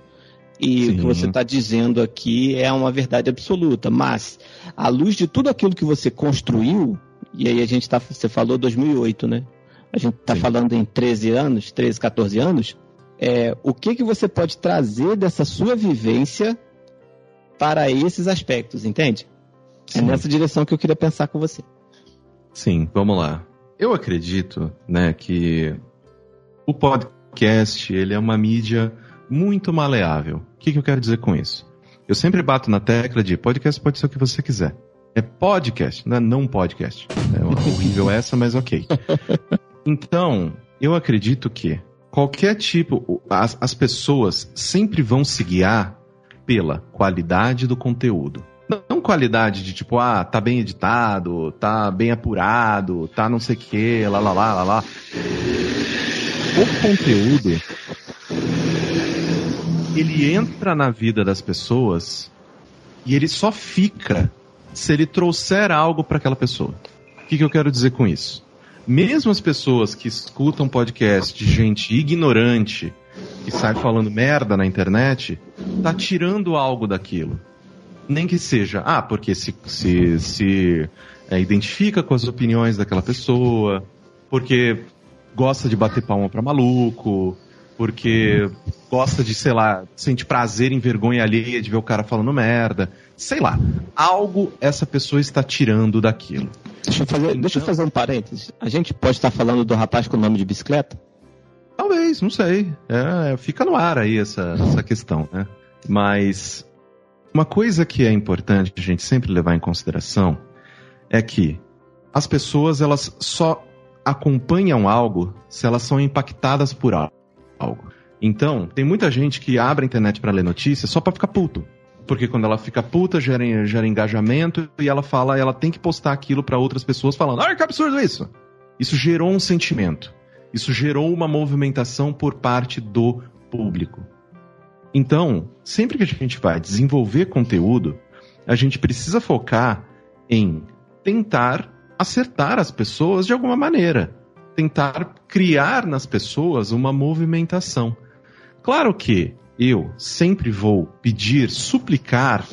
e Sim. o que você está dizendo aqui é uma verdade absoluta. Mas, à luz de tudo aquilo que você construiu, e aí a gente está, você falou 2008, né? A gente está falando em 13 anos, 13, 14 anos. É, o que, que você pode trazer dessa sua vivência para esses aspectos, entende? É Sim. É nessa direção que eu queria pensar com você. Sim, vamos lá. Eu acredito, né, que o podcast ele é uma mídia muito maleável. O que, que eu quero dizer com isso? Eu sempre bato na tecla de podcast pode ser o que você quiser. É podcast, não é não podcast. É horrível essa, mas ok. Então, eu acredito que qualquer tipo, as, as pessoas sempre vão se guiar pela qualidade do conteúdo. Não qualidade de tipo, ah, tá bem editado, tá bem apurado, tá não sei o que, lá, lá, lá, lá, lá. O conteúdo, ele entra na vida das pessoas e ele só fica se ele trouxer algo para aquela pessoa. O que, que eu quero dizer com isso? Mesmo as pessoas que escutam podcast de gente ignorante, que sai falando merda na internet, tá tirando algo daquilo. Nem que seja, ah, porque se, se, se é, identifica com as opiniões daquela pessoa, porque gosta de bater palma pra maluco, porque gosta de, sei lá, sente prazer em vergonha alheia de ver o cara falando merda. Sei lá, algo essa pessoa está tirando daquilo. Deixa eu fazer, então, deixa eu fazer um parênteses. A gente pode estar falando do rapaz com o nome de bicicleta? Talvez, não sei. É, fica no ar aí essa, essa questão, né? Mas uma coisa que é importante a gente sempre levar em consideração é que as pessoas elas só acompanham algo se elas são impactadas por algo algo. Então, tem muita gente que abre a internet para ler notícias só para ficar puto. Porque quando ela fica puta, gera, gera engajamento e ela fala, ela tem que postar aquilo para outras pessoas falando: "Ai, que absurdo isso". Isso gerou um sentimento. Isso gerou uma movimentação por parte do público. Então, sempre que a gente vai desenvolver conteúdo, a gente precisa focar em tentar acertar as pessoas de alguma maneira tentar criar nas pessoas uma movimentação. Claro que eu sempre vou pedir, suplicar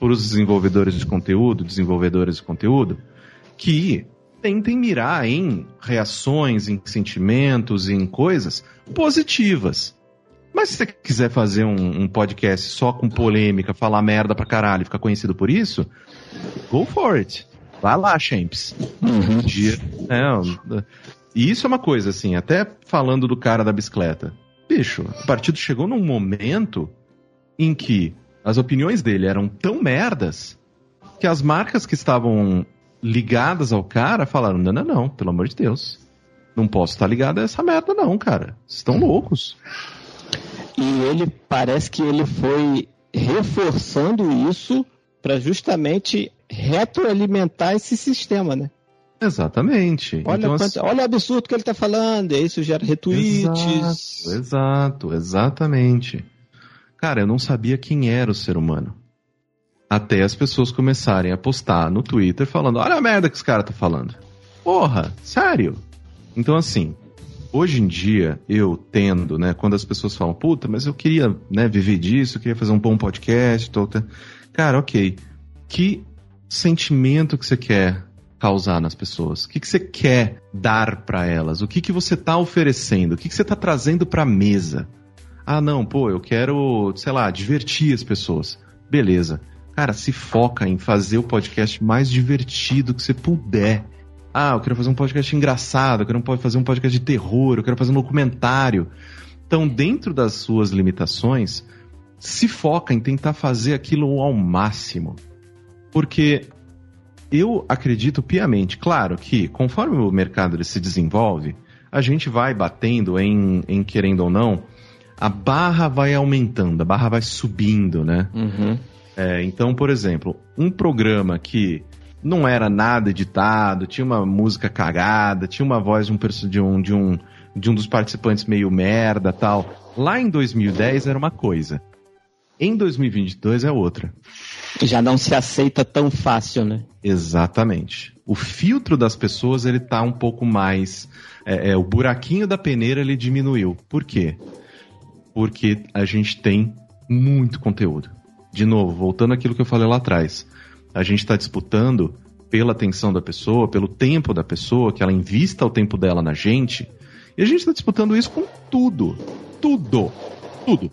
para os desenvolvedores de conteúdo, desenvolvedoras de conteúdo, que tentem mirar em reações, em sentimentos, em coisas positivas. Mas se você quiser fazer um, um, podcast só com polêmica, falar merda pra caralho e ficar conhecido por isso, go for it. Vai lá, Champs. Uhum. Dia, é, e isso é uma coisa, assim, até falando do cara da bicicleta. Bicho, o partido chegou num momento em que as opiniões dele eram tão merdas que as marcas que estavam ligadas ao cara falaram: não, não, não, pelo amor de Deus. Não posso estar ligado a essa merda, não, cara. Estão loucos. E ele parece que ele foi reforçando isso para justamente retroalimentar esse sistema, né? Exatamente. Olha, então, assim... olha o absurdo que ele está falando, isso gera retweets. Exato, exato, exatamente. Cara, eu não sabia quem era o ser humano. Até as pessoas começarem a postar no Twitter falando: olha a merda que esse cara tá falando. Porra, sério? Então, assim, hoje em dia, eu tendo, né, quando as pessoas falam, puta, mas eu queria, né, viver disso, eu queria fazer um bom podcast, tô, tô... cara, ok. Que sentimento que você quer causar nas pessoas? O que, que você quer dar para elas? O que, que você tá oferecendo? O que, que você tá trazendo pra mesa? Ah, não, pô, eu quero, sei lá, divertir as pessoas. Beleza. Cara, se foca em fazer o podcast mais divertido que você puder. Ah, eu quero fazer um podcast engraçado, eu quero fazer um podcast de terror, eu quero fazer um documentário. Então, dentro das suas limitações, se foca em tentar fazer aquilo ao máximo. Porque eu acredito piamente, claro que conforme o mercado ele se desenvolve, a gente vai batendo em, em querendo ou não, a barra vai aumentando, a barra vai subindo, né? Uhum. É, então, por exemplo, um programa que não era nada editado, tinha uma música cagada, tinha uma voz de um, de um, de um, de um dos participantes meio merda tal. Lá em 2010 era uma coisa. Em 2022 é outra. Já não se aceita tão fácil, né? Exatamente. O filtro das pessoas ele tá um pouco mais, é, é, o buraquinho da peneira ele diminuiu. Por quê? Porque a gente tem muito conteúdo. De novo, voltando àquilo que eu falei lá atrás, a gente está disputando pela atenção da pessoa, pelo tempo da pessoa, que ela invista o tempo dela na gente, e a gente está disputando isso com tudo, tudo, tudo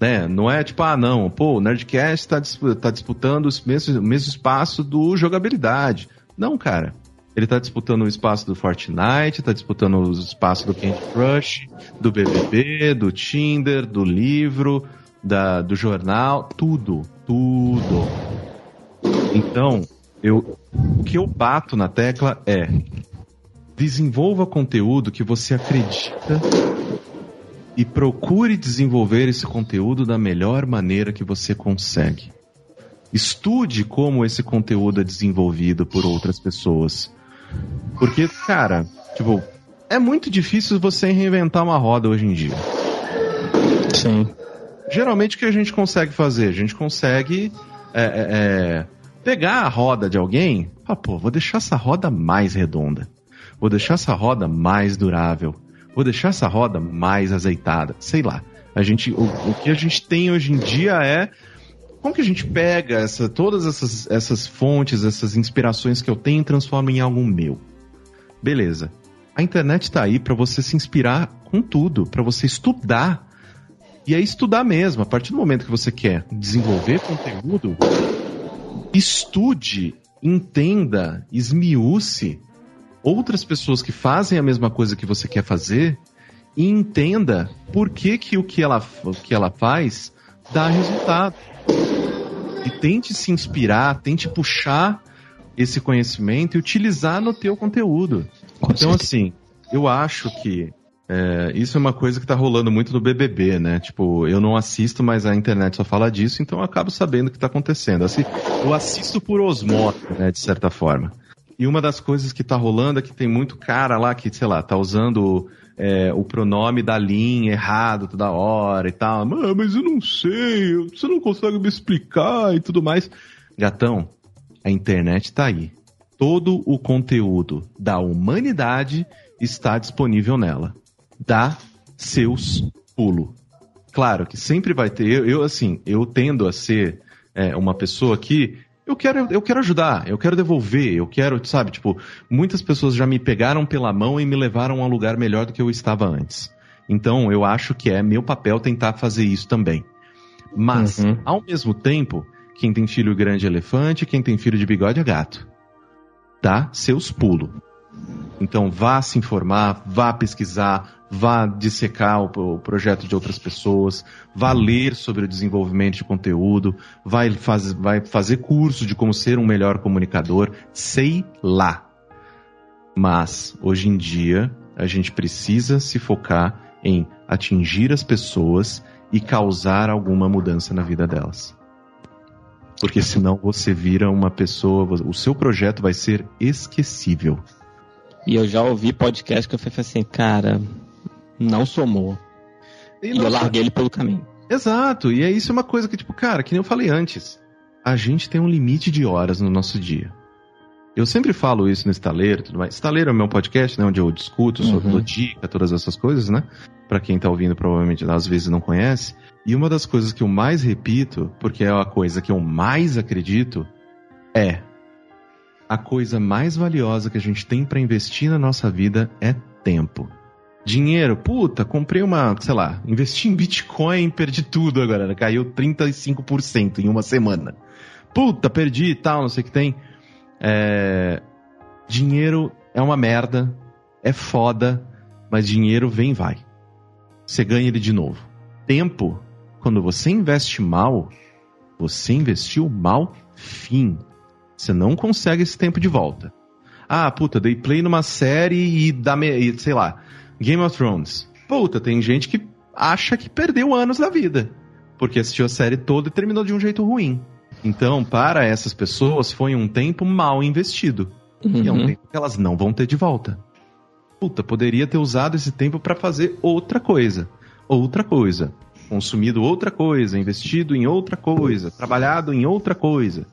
né? Não é tipo, ah, não, pô, o Nerdcast tá, tá disputando o mesmo, mesmo espaço do jogabilidade. Não, cara. Ele tá disputando o espaço do Fortnite, tá disputando o espaço do Candy Crush, do BBB, do Tinder, do livro, da, do jornal, tudo, tudo. Então, eu, o que eu bato na tecla é desenvolva conteúdo que você acredita e procure desenvolver esse conteúdo da melhor maneira que você consegue. Estude como esse conteúdo é desenvolvido por outras pessoas. Porque, cara, tipo, é muito difícil você reinventar uma roda hoje em dia. Sim. Geralmente o que a gente consegue fazer? A gente consegue é, é, é pegar a roda de alguém, ah, pô, vou deixar essa roda mais redonda. Vou deixar essa roda mais durável. Vou deixar essa roda mais azeitada. Sei lá. A gente, o, o que a gente tem hoje em dia é como que a gente pega essa, todas essas, essas fontes, essas inspirações que eu tenho e transforma em algo meu? Beleza. A internet está aí para você se inspirar com tudo, para você estudar. E é estudar mesmo. A partir do momento que você quer desenvolver conteúdo, estude, entenda, esmiúce outras pessoas que fazem a mesma coisa que você quer fazer e entenda por que, que o que ela, o que ela faz dá resultado. E tente se inspirar, tente puxar esse conhecimento e utilizar no teu conteúdo. Então, assim, eu acho que é, isso é uma coisa que tá rolando muito no BBB, né? Tipo, eu não assisto, mas a internet só fala disso, então eu acabo sabendo o que tá acontecendo. Assim, eu assisto por osmose, né, de certa forma. E uma das coisas que tá rolando é que tem muito cara lá que, sei lá, tá usando é, o pronome da linha errado toda hora e tal. Ah, mas eu não sei, você não consegue me explicar e tudo mais. Gatão, a internet tá aí. Todo o conteúdo da humanidade está disponível nela. Dá seus pulos. Claro que sempre vai ter. Eu, eu assim, eu tendo a ser é, uma pessoa que eu quero, eu quero ajudar, eu quero devolver, eu quero, sabe, tipo, muitas pessoas já me pegaram pela mão e me levaram a um lugar melhor do que eu estava antes. Então, eu acho que é meu papel tentar fazer isso também. Mas, uhum. ao mesmo tempo, quem tem filho grande é elefante, quem tem filho de bigode é gato. Dá seus pulos. Então, vá se informar, vá pesquisar, vá dissecar o, o, projeto de outras pessoas, vá ler sobre o desenvolvimento de conteúdo, vai, faz, vai fazer curso de como ser um melhor comunicador, sei lá. Mas, hoje em dia, a gente precisa se focar em atingir as pessoas e causar alguma mudança na vida delas. Porque senão você vira uma pessoa, o seu projeto vai ser esquecível. E eu já ouvi podcast que eu falei assim, cara, não somou. E, e eu larguei ele pelo caminho. Exato, e é isso uma coisa que, tipo, cara, que nem eu falei antes. A gente tem um limite de horas no nosso dia. Eu sempre falo isso no Estaleiro tudo mais. Estaleiro é o meu podcast, né? Onde eu discuto sobre uhum. dica, todas essas coisas, né? Para quem tá ouvindo, provavelmente às vezes não conhece. E uma das coisas que eu mais repito, porque é a coisa que eu mais acredito, é a coisa mais valiosa que a gente tem para investir na nossa vida é tempo. Dinheiro, puta, comprei uma, sei lá, investi em Bitcoin, perdi tudo agora, caiu 35% em uma semana. Puta, perdi e tal, não sei o que tem. É... Dinheiro é uma merda, é foda, mas dinheiro vem e vai. Você ganha ele de novo. Tempo, quando você investe mal, você investiu mal fim. Você não consegue esse tempo de volta. Ah, puta, dei play numa série e dá, sei lá, Game of Thrones. Puta, tem gente que acha que perdeu anos da vida. Porque assistiu a série toda e terminou de um jeito ruim. Então, para essas pessoas, foi um tempo mal investido. Uhum. E é um uhum. tempo que elas não vão ter de volta. Puta, poderia ter usado esse tempo para fazer outra coisa. Outra coisa. Consumido outra coisa, investido em outra coisa, trabalhado em outra coisa.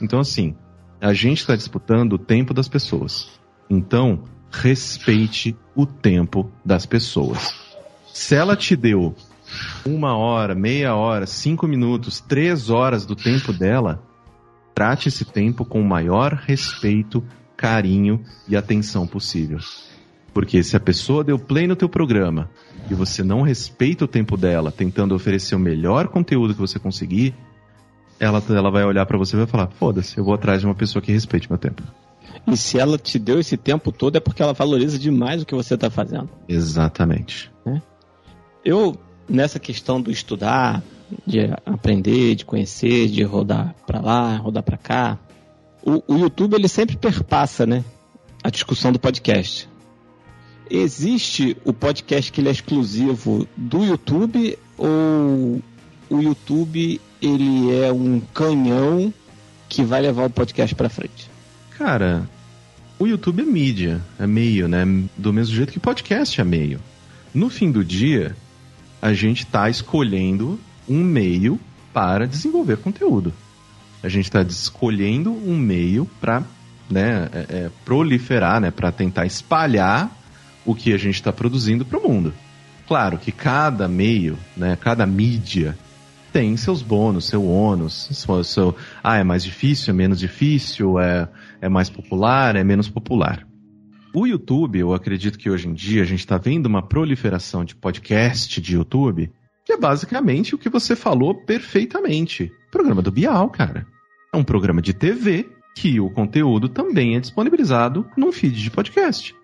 Então, assim, a gente está disputando o tempo das pessoas. Então, respeite o tempo das pessoas. Se ela te deu uma hora, meia hora, cinco minutos, três horas do tempo dela, trate esse tempo com o maior respeito, carinho e atenção possível. Porque se a pessoa deu play no teu programa e você não respeita o tempo dela, tentando oferecer o melhor conteúdo que você conseguir, ela, ela vai olhar para você e vai falar: foda-se, eu vou atrás de uma pessoa que respeite meu tempo. E se ela te deu esse tempo todo é porque ela valoriza demais o que você está fazendo. Exatamente. Né? Eu, nessa questão do estudar, de aprender, de conhecer, de rodar para lá, rodar para cá, o, o YouTube ele sempre perpassa, né? A discussão do podcast. Existe o podcast que ele é exclusivo do YouTube ou o YouTube ele é um canhão que vai levar o podcast para frente? Cara, o YouTube é mídia, é meio, né? Do mesmo jeito que podcast é meio. No fim do dia, a gente está escolhendo um meio para desenvolver conteúdo. A gente está escolhendo um meio para né, é, é, proliferar, né, para tentar espalhar o que a gente está produzindo para o mundo. Claro que cada meio, né, cada mídia tem seus bônus, seu ônus, seu, seu, ah, é mais difícil, é menos difícil, é, é mais popular, é menos popular. O YouTube, eu acredito que hoje em dia a gente está vendo uma proliferação de podcast de YouTube, que é basicamente o que você falou perfeitamente. Programa do Bial, cara. É um programa de TV que o conteúdo também é disponibilizado num feed de podcast.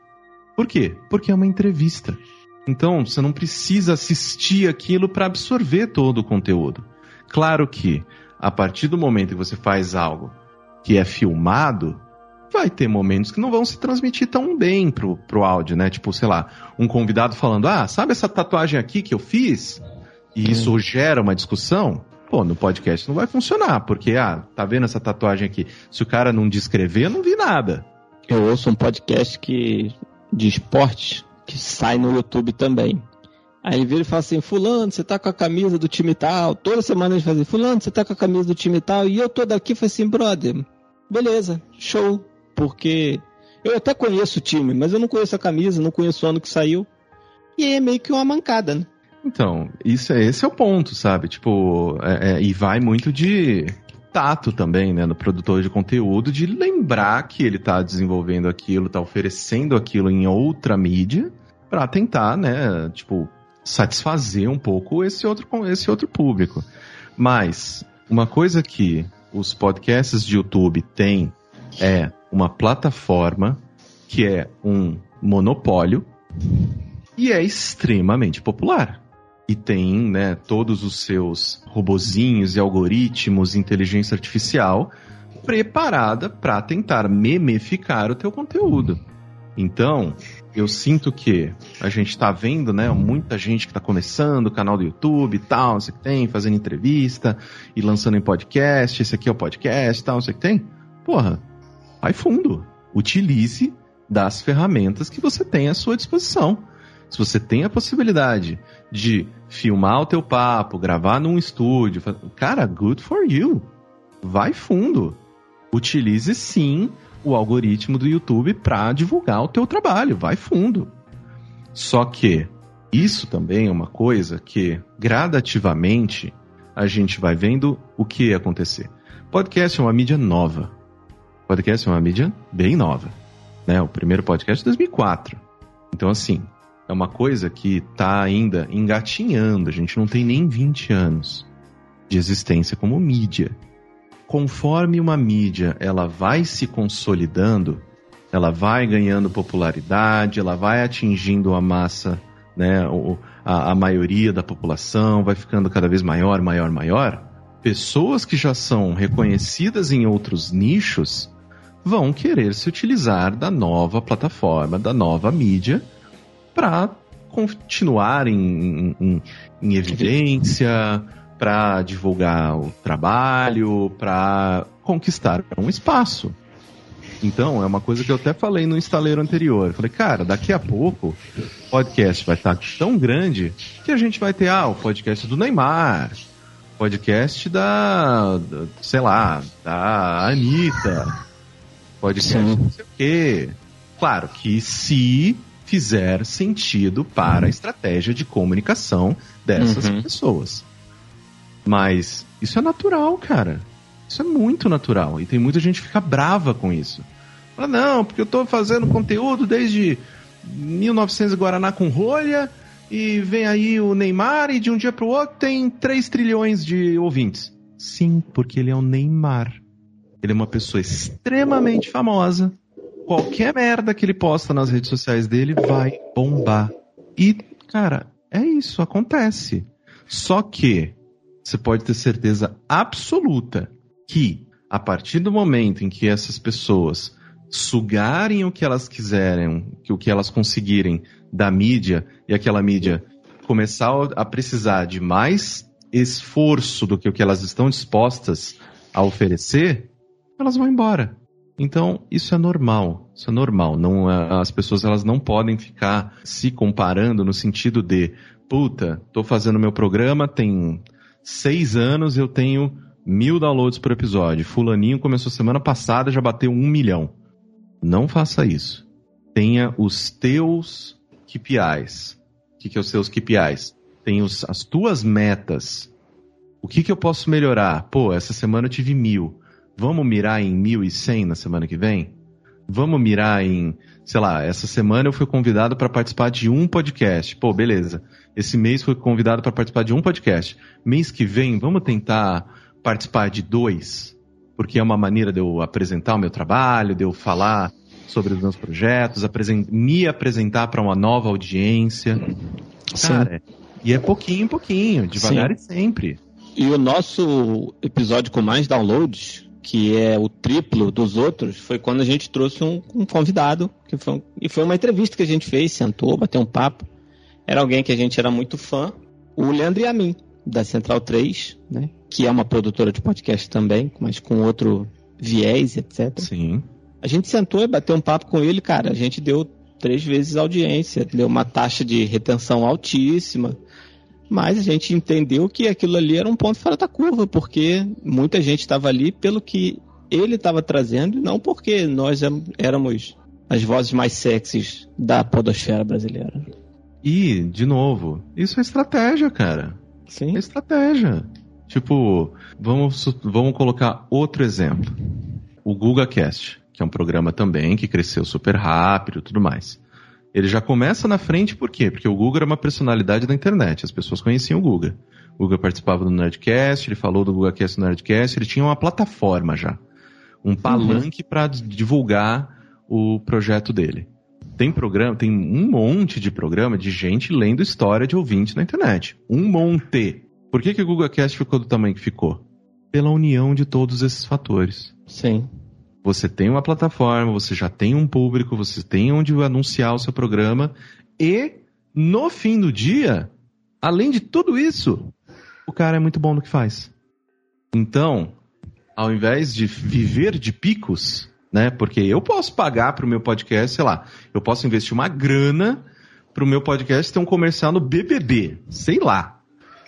Por quê? Porque é uma entrevista. Então, você não precisa assistir aquilo para absorver todo o conteúdo. Claro que, a partir do momento que você faz algo que é filmado, vai ter momentos que não vão se transmitir tão bem pro, pro áudio, né? Tipo, sei lá, um convidado falando: Ah, sabe essa tatuagem aqui que eu fiz? E isso gera uma discussão. Pô, no podcast não vai funcionar, porque, ah, tá vendo essa tatuagem aqui? Se o cara não descrever, eu não vi nada. Eu ouço um podcast que de esporte que sai no YouTube também. Aí ele vira e fala assim, fulano, você tá com a camisa do time tal. Toda semana ele faz assim, fulano, você tá com a camisa do time tal. E eu tô daqui e falei assim, brother, beleza, show. Porque eu até conheço o time, mas eu não conheço a camisa, não conheço o ano que saiu. E aí é meio que uma mancada, né? Então, isso é, esse é o ponto, sabe? Tipo, é, é, e vai muito de tato também, né, no produtor de conteúdo, de lembrar que ele está desenvolvendo aquilo, está oferecendo aquilo em outra mídia, para tentar, né, tipo, satisfazer um pouco esse outro, esse outro público. Mas, uma coisa que os podcasts de YouTube têm é uma plataforma que é um monopólio e é extremamente popular e tem né, todos os seus robozinhos e algoritmos, inteligência artificial preparada para tentar memificar o teu conteúdo. Então, eu sinto que a gente está vendo, né, muita gente que está começando o canal do YouTube e tal, não sei o que tem, fazendo entrevista e lançando em podcast, esse aqui é o podcast tal, não sei o que tem. Porra, vai fundo. Utilize das ferramentas que você tem à sua disposição. Se você tem a possibilidade de filmar o teu papo, gravar num estúdio, cara, good for you. Vai fundo. Utilize sim o algoritmo do YouTube para divulgar o teu trabalho, vai fundo. Só que isso também é uma coisa que gradativamente a gente vai vendo o que acontecer. Podcast é uma mídia nova. Podcast é uma mídia bem nova. Né? O primeiro podcast é 2004. Então, assim, é uma coisa que está ainda engatinhando, a gente não tem nem 20 anos de existência como mídia. Conforme uma mídia ela vai se consolidando, ela vai ganhando popularidade, ela vai atingindo a massa, né, a, a maioria da população, vai ficando cada vez maior, maior, maior. Pessoas que já são reconhecidas em outros nichos vão querer se utilizar da nova plataforma, da nova mídia, para continuar em, em, em evidência, para divulgar o trabalho, para conquistar um espaço. Então, é uma coisa que eu até falei no instaleiro anterior. Falei, cara, daqui a pouco o podcast vai estar tão grande que a gente vai ter, ah, o podcast do Neymar, podcast da, sei lá, da Anitta, podcast Sim. não sei o quê. Claro que se fizer sentido para a estratégia de comunicação dessas uhum. pessoas. Mas isso é natural, cara. Isso é muito natural. E tem muita gente que fica brava com isso. Fala, não, porque eu estou fazendo conteúdo desde 1900 Guaraná com rolha e vem aí o Neymar e de um dia para o outro tem 3 trilhões de ouvintes. Sim, porque ele é o Neymar. Ele é uma pessoa extremamente famosa, qualquer merda que ele posta nas redes sociais dele vai bombar. E, cara, é isso, acontece. Só que você pode ter certeza absoluta que A partir do momento em que essas pessoas sugarem o que elas quiserem, o que elas conseguirem da mídia e aquela mídia começar a precisar de mais esforço do que o que elas estão dispostas a oferecer, elas vão embora. Então, isso é normal. Isso é normal. Não, é, as pessoas elas não podem ficar se comparando no sentido de, puta, tô fazendo meu programa, tem seis anos, eu tenho mil downloads por episódio. Fulaninho começou semana passada, já bateu um milhão. Não faça isso. Tenha os teus KPIs. O que, que é os teus KPIs? Os, as tuas metas. O que, que eu posso melhorar? Pô, essa semana eu tive mil. Vamos mirar em 1.100 na semana que vem? Vamos mirar em, sei lá, essa semana eu fui convidado para participar de um podcast. Pô, beleza. Esse mês fui convidado para participar de um podcast. Mês que vem, vamos tentar participar de dois? Porque é uma maneira de eu apresentar o meu trabalho, de eu falar sobre os meus projetos, me apresentar para uma nova audiência. Cara, Sim. e é pouquinho em pouquinho, devagar Sim. e sempre. E o nosso episódio com mais downloads que é o triplo dos outros, foi quando a gente trouxe um, um convidado, que foi um, e foi uma entrevista que a gente fez, sentou, bateu um papo. Era alguém que a gente era muito fã, o Leandro Yamin, da Central 3, né? Que é uma produtora de podcast também, mas com outro viés, etc. Sim. A gente sentou e bateu um papo com ele, cara. A gente deu três vezes audiência, deu uma taxa de retenção altíssima. Mas a gente entendeu que aquilo ali era um ponto fora da curva, porque muita gente estava ali pelo que ele estava trazendo, não porque nós éramos as vozes mais sexys da podosfera brasileira. E, de novo, isso é estratégia, cara. Sim. É estratégia. Tipo, vamos, vamos colocar outro exemplo. O GugaCast, que é um programa também que cresceu super rápido e tudo mais. Ele já começa na frente por quê? Porque o Guga era uma personalidade da internet, as pessoas conheciam o Guga. O Guga participava do Nerdcast, ele falou do GugaCast no Nerdcast, ele tinha uma plataforma já. Um uhum. palanque uhum. para divulgar o projeto dele. Tem programa, tem um monte de programa de gente lendo história de ouvinte na internet. Um monte. Por que, que o GugaCast ficou do tamanho que ficou? Pela união de todos esses fatores. Sim. Você tem uma plataforma, você já tem um público, você tem onde anunciar o seu programa e no fim do dia, além de tudo isso, o cara é muito bom no que faz. Então, ao invés de viver de picos, né? Porque eu posso pagar para o meu podcast, sei lá, eu posso investir uma grana para o meu podcast ter um comercial no BBB, sei lá.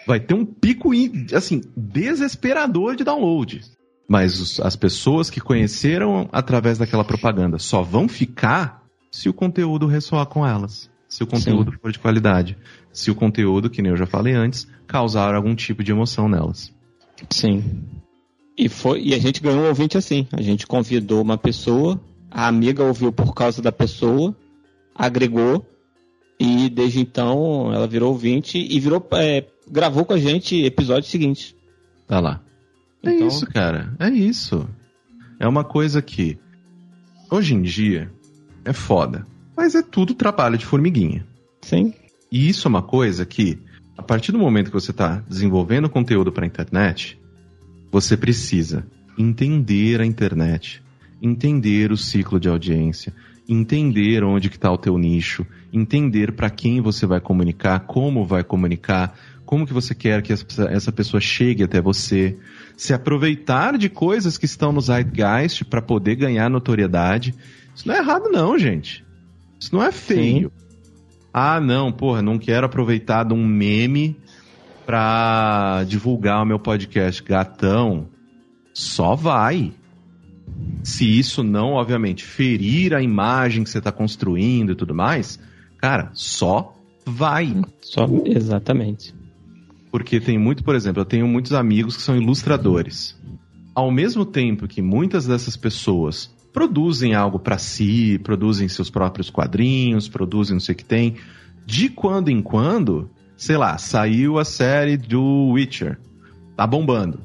Vai ter um pico assim desesperador de download. Mas os, as pessoas que conheceram através daquela propaganda só vão ficar se o conteúdo ressoar com elas. Se o conteúdo Sim. for de qualidade. Se o conteúdo, que nem eu já falei antes, causar algum tipo de emoção nelas. Sim. E, foi, e a gente ganhou um ouvinte assim. A gente convidou uma pessoa, a amiga ouviu por causa da pessoa, agregou, e desde então ela virou ouvinte e virou, é, gravou com a gente episódios seguintes. Tá lá. É então... isso, cara. É isso. É uma coisa que hoje em dia é foda, mas é tudo trabalho de formiguinha. Sim. E isso é uma coisa que, a partir do momento que você está desenvolvendo conteúdo para a internet, você precisa entender a internet, entender o ciclo de audiência, entender onde que está o teu nicho, entender para quem você vai comunicar, como vai comunicar, como que você quer que essa pessoa chegue até você, se aproveitar de coisas que estão no zeitgeist para poder ganhar notoriedade. Isso não é errado não, gente. Isso não é feio. Sim. Ah, não, porra, não quero aproveitar de um meme para divulgar o meu podcast gatão. Só vai. Se isso não, obviamente, ferir a imagem que você está construindo e tudo mais, cara, só vai. Só, exatamente. Porque tem muito, por exemplo, eu tenho muitos amigos que são ilustradores. Ao mesmo tempo que muitas dessas pessoas produzem algo para si, produzem seus próprios quadrinhos, produzem não sei o que tem, de quando em quando, sei lá, saiu a série do Witcher. Tá bombando.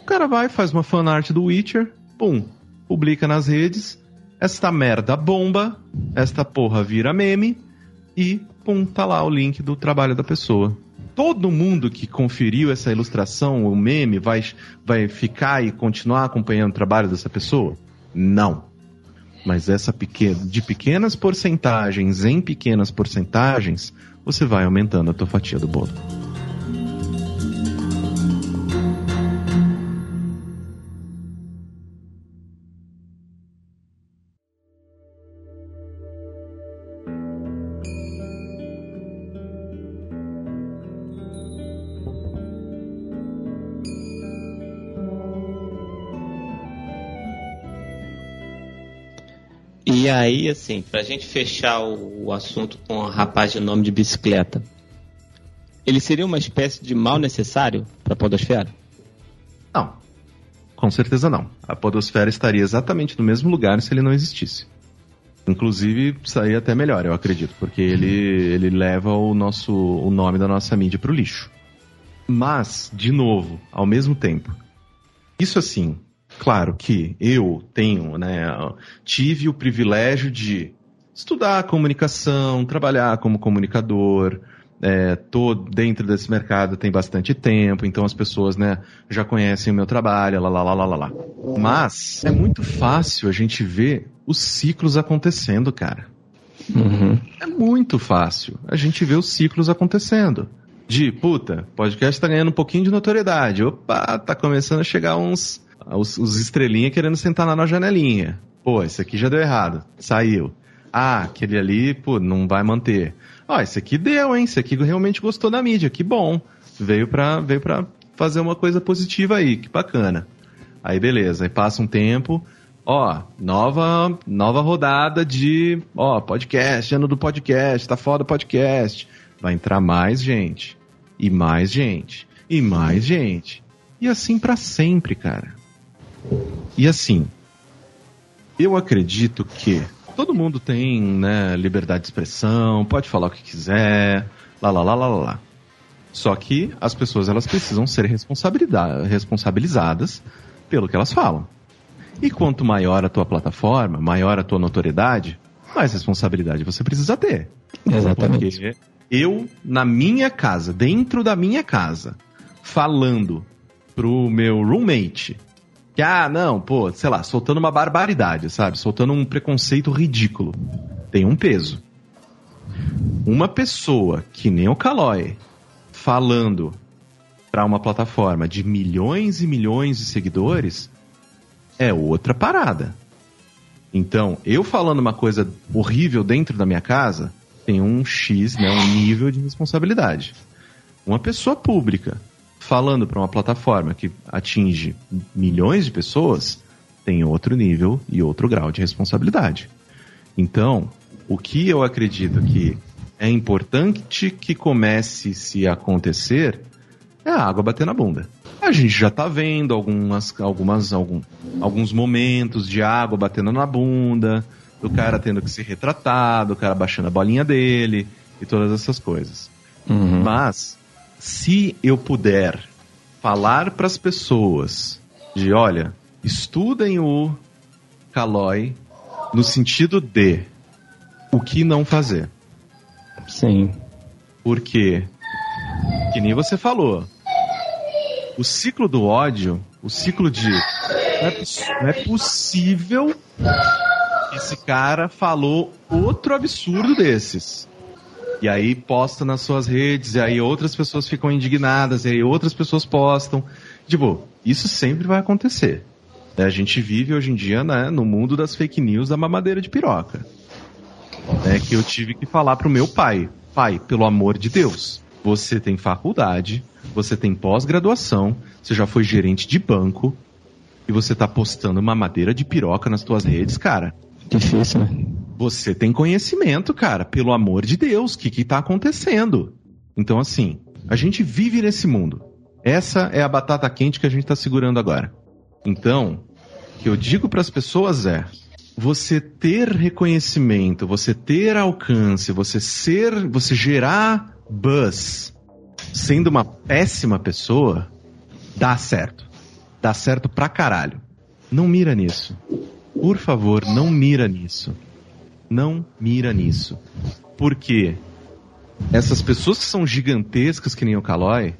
O cara vai, faz uma fanart do Witcher, pum, publica nas redes, esta merda bomba, esta porra vira meme e pum, tá lá o link do trabalho da pessoa. Todo mundo que conferiu essa ilustração, o meme, vai, vai ficar e continuar acompanhando o trabalho dessa pessoa? Não. Mas essa pequena, de pequenas porcentagens em pequenas porcentagens, você vai aumentando a tua fatia do bolo. Aí, assim, pra gente fechar o, assunto com o rapaz de nome de bicicleta, ele seria uma espécie de mal necessário para a podosfera? Não. Com certeza não. A podosfera estaria exatamente no mesmo lugar se ele não existisse. Inclusive, sair até melhor, eu acredito, porque ele, ele leva o nosso o nome da nossa mídia pro lixo. Mas, de novo, ao mesmo tempo, isso assim, claro que eu tenho, né, tive o privilégio de estudar comunicação, trabalhar como comunicador, é, tô dentro desse mercado tem bastante tempo, então as pessoas, né, já conhecem o meu trabalho, lá, lá, lá, lá, lá. Mas é muito fácil a gente ver os ciclos acontecendo, cara. Uhum. É muito fácil a gente ver os ciclos acontecendo. De, puta, podcast tá ganhando um pouquinho de notoriedade. Opa, tá começando a chegar uns, os, os querendo sentar na janelinha. Pô, esse aqui já deu errado. Saiu. Ah, aquele ali, pô, não vai manter. Ó, esse aqui deu, hein? Esse aqui realmente gostou da mídia, que bom. Veio pra, veio pra fazer uma coisa positiva aí, que bacana. Aí beleza, aí passa um tempo, ó, nova, nova rodada de, ó, podcast, ano do podcast, tá foda o podcast. Vai entrar mais gente, e mais gente, e mais gente. E assim para sempre, cara. E assim, eu acredito que todo mundo tem né, liberdade de expressão, pode falar o que quiser, lá, lá, lá, lá, lá. Só que as pessoas elas precisam ser responsabilizadas pelo que elas falam. E quanto maior a tua plataforma, maior a tua notoriedade, mais responsabilidade você precisa ter. Exatamente. Porque eu, na minha casa, dentro da minha casa, falando pro meu roommate que, ah, não, pô, sei lá, soltando uma barbaridade, sabe? Soltando um preconceito ridículo. Tem um peso. Uma pessoa que nem o Calói falando para uma plataforma de milhões e milhões de seguidores é outra parada. Então, eu falando uma coisa horrível dentro da minha casa tem um X, né, um nível de responsabilidade. Uma pessoa pública falando para uma plataforma que atinge milhões de pessoas, tem outro nível e outro grau de responsabilidade. Então, o que eu acredito que é importante que comece se acontecer é a água bater na bunda. A gente já está vendo algumas, algumas, algum, alguns momentos de água batendo na bunda, do cara tendo que ser retratado, o cara baixando a bolinha dele e todas essas coisas. Uhum. Mas se eu puder falar para as pessoas de, olha, estudem o Calói no sentido de o que não fazer. Sim. Porque, que nem você falou, o ciclo do ódio, o ciclo de. Não é, não é possível que esse cara falou outro absurdo desses. E aí posta nas suas redes, e aí outras pessoas ficam indignadas, e aí outras pessoas postam. Tipo, isso sempre vai acontecer. A gente vive hoje em dia né, no mundo das fake news da mamadeira de piroca. É que eu tive que falar pro meu pai: pai, pelo amor de Deus, você tem faculdade, você tem pós-graduação, você já foi gerente de banco, e você tá postando mamadeira de piroca nas tuas redes, cara. Difícil, né? Você tem conhecimento, cara, pelo amor de Deus, o que que tá acontecendo? Então, assim, a gente vive nesse mundo. Essa é a batata quente que a gente tá segurando agora. Então, o que eu digo para as pessoas é: você ter reconhecimento, você ter alcance, você ser, você gerar buzz, sendo uma péssima pessoa, dá certo. Dá certo pra caralho. Não mira nisso. Por favor, não mira nisso. Não mira nisso. Porque essas pessoas que são gigantescas que nem o Calói,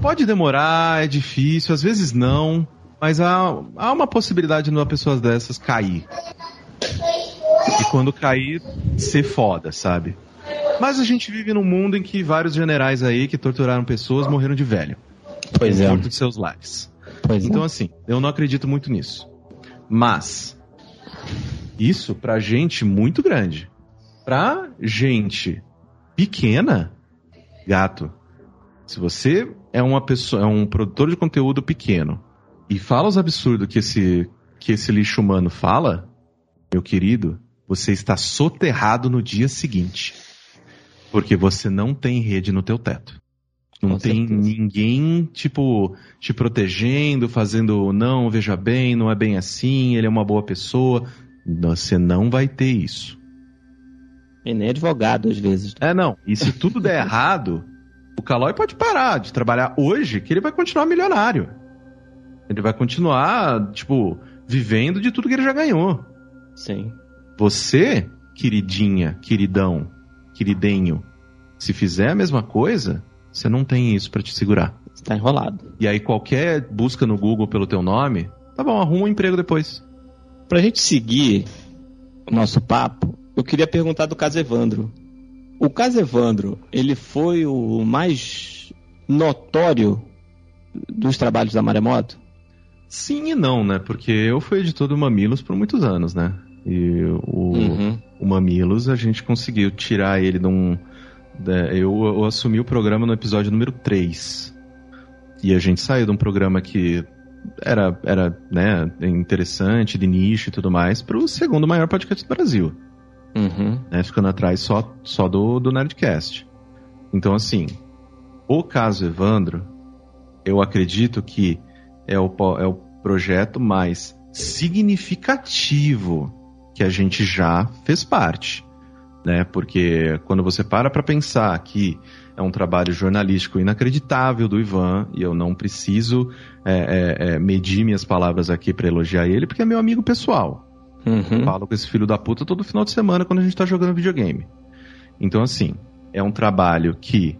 pode demorar, é difícil, às vezes não, mas há, há uma possibilidade de uma pessoa dessas cair. E quando cair, ser foda, sabe? Mas a gente vive num mundo em que vários generais aí que torturaram pessoas morreram de velho. Pois é. de seus lares. Pois então, é. assim, eu não acredito muito nisso. Mas, isso pra gente muito grande. Pra gente pequena, gato. Se você é uma pessoa, é um produtor de conteúdo pequeno e fala os absurdos que esse, que esse lixo humano fala, meu querido, você está soterrado no dia seguinte. Porque você não tem rede no teu teto. Não Com tem certeza. ninguém, tipo, te protegendo, fazendo, não, veja bem, não é bem assim, ele é uma boa pessoa. Você não vai ter isso. E nem advogado, às vezes. É, não. E se tudo der errado, o Calói pode parar de trabalhar hoje, que ele vai continuar milionário. Ele vai continuar, tipo, vivendo de tudo que ele já ganhou. Sim. Você, queridinha, queridão, queridenho, se fizer a mesma coisa, você não tem isso pra te segurar. Você tá enrolado. E aí qualquer busca no Google pelo teu nome, tá bom, arruma um emprego depois. Pra gente seguir o nosso papo, eu queria perguntar do caso Evandro. O caso Evandro, ele foi o mais notório dos trabalhos da Maremoto? Sim e não, né? Porque eu fui editor do Mamilos por muitos anos, né? E o, Uhum. o Mamilos, a gente conseguiu tirar ele de um. da- eu, eu assumi o programa no episódio número 3. E a gente saiu de um programa que era, era né, interessante, de nicho e tudo mais, pro segundo maior podcast do Brasil. Uhum. Né, ficando atrás só, só do, do Nerdcast. Então, assim, o caso Evandro, eu acredito que é o, é o projeto mais significativo que a gente já fez parte. Né? Porque quando você para para pensar que é um trabalho jornalístico inacreditável do Ivan, e eu não preciso é, é, é, medir minhas palavras aqui para elogiar ele, porque é meu amigo pessoal. Uhum. Falo com esse filho da puta todo final de semana quando a gente tá jogando videogame. Então, assim, é um trabalho que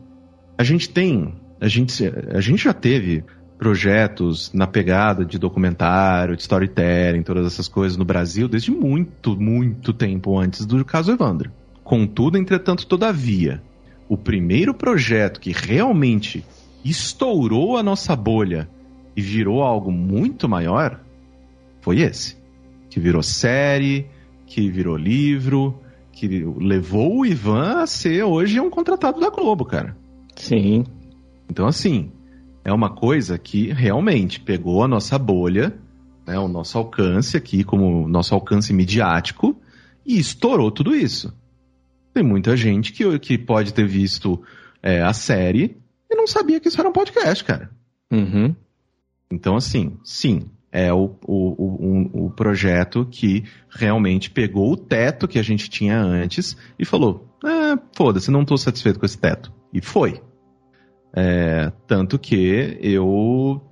a gente tem. A gente, a gente já teve projetos na pegada de documentário, de storytelling, todas essas coisas no Brasil desde muito, muito tempo antes do caso Evandro. Contudo, entretanto, todavia, o primeiro projeto que realmente estourou a nossa bolha e virou algo muito maior foi esse que virou série, que virou livro, que levou o Ivan a ser hoje um contratado da Globo, cara. Sim. Então, assim, é uma coisa que realmente pegou a nossa bolha, né, o nosso alcance aqui, como nosso alcance midiático, e estourou tudo isso. Tem muita gente que, que pode ter visto é, a série e não sabia que isso era um podcast, cara. Uhum. Então, assim, sim, é o, o, o, o projeto que realmente pegou o teto que a gente tinha antes e falou: ah, foda-se, não tô satisfeito com esse teto. E foi. É, tanto que eu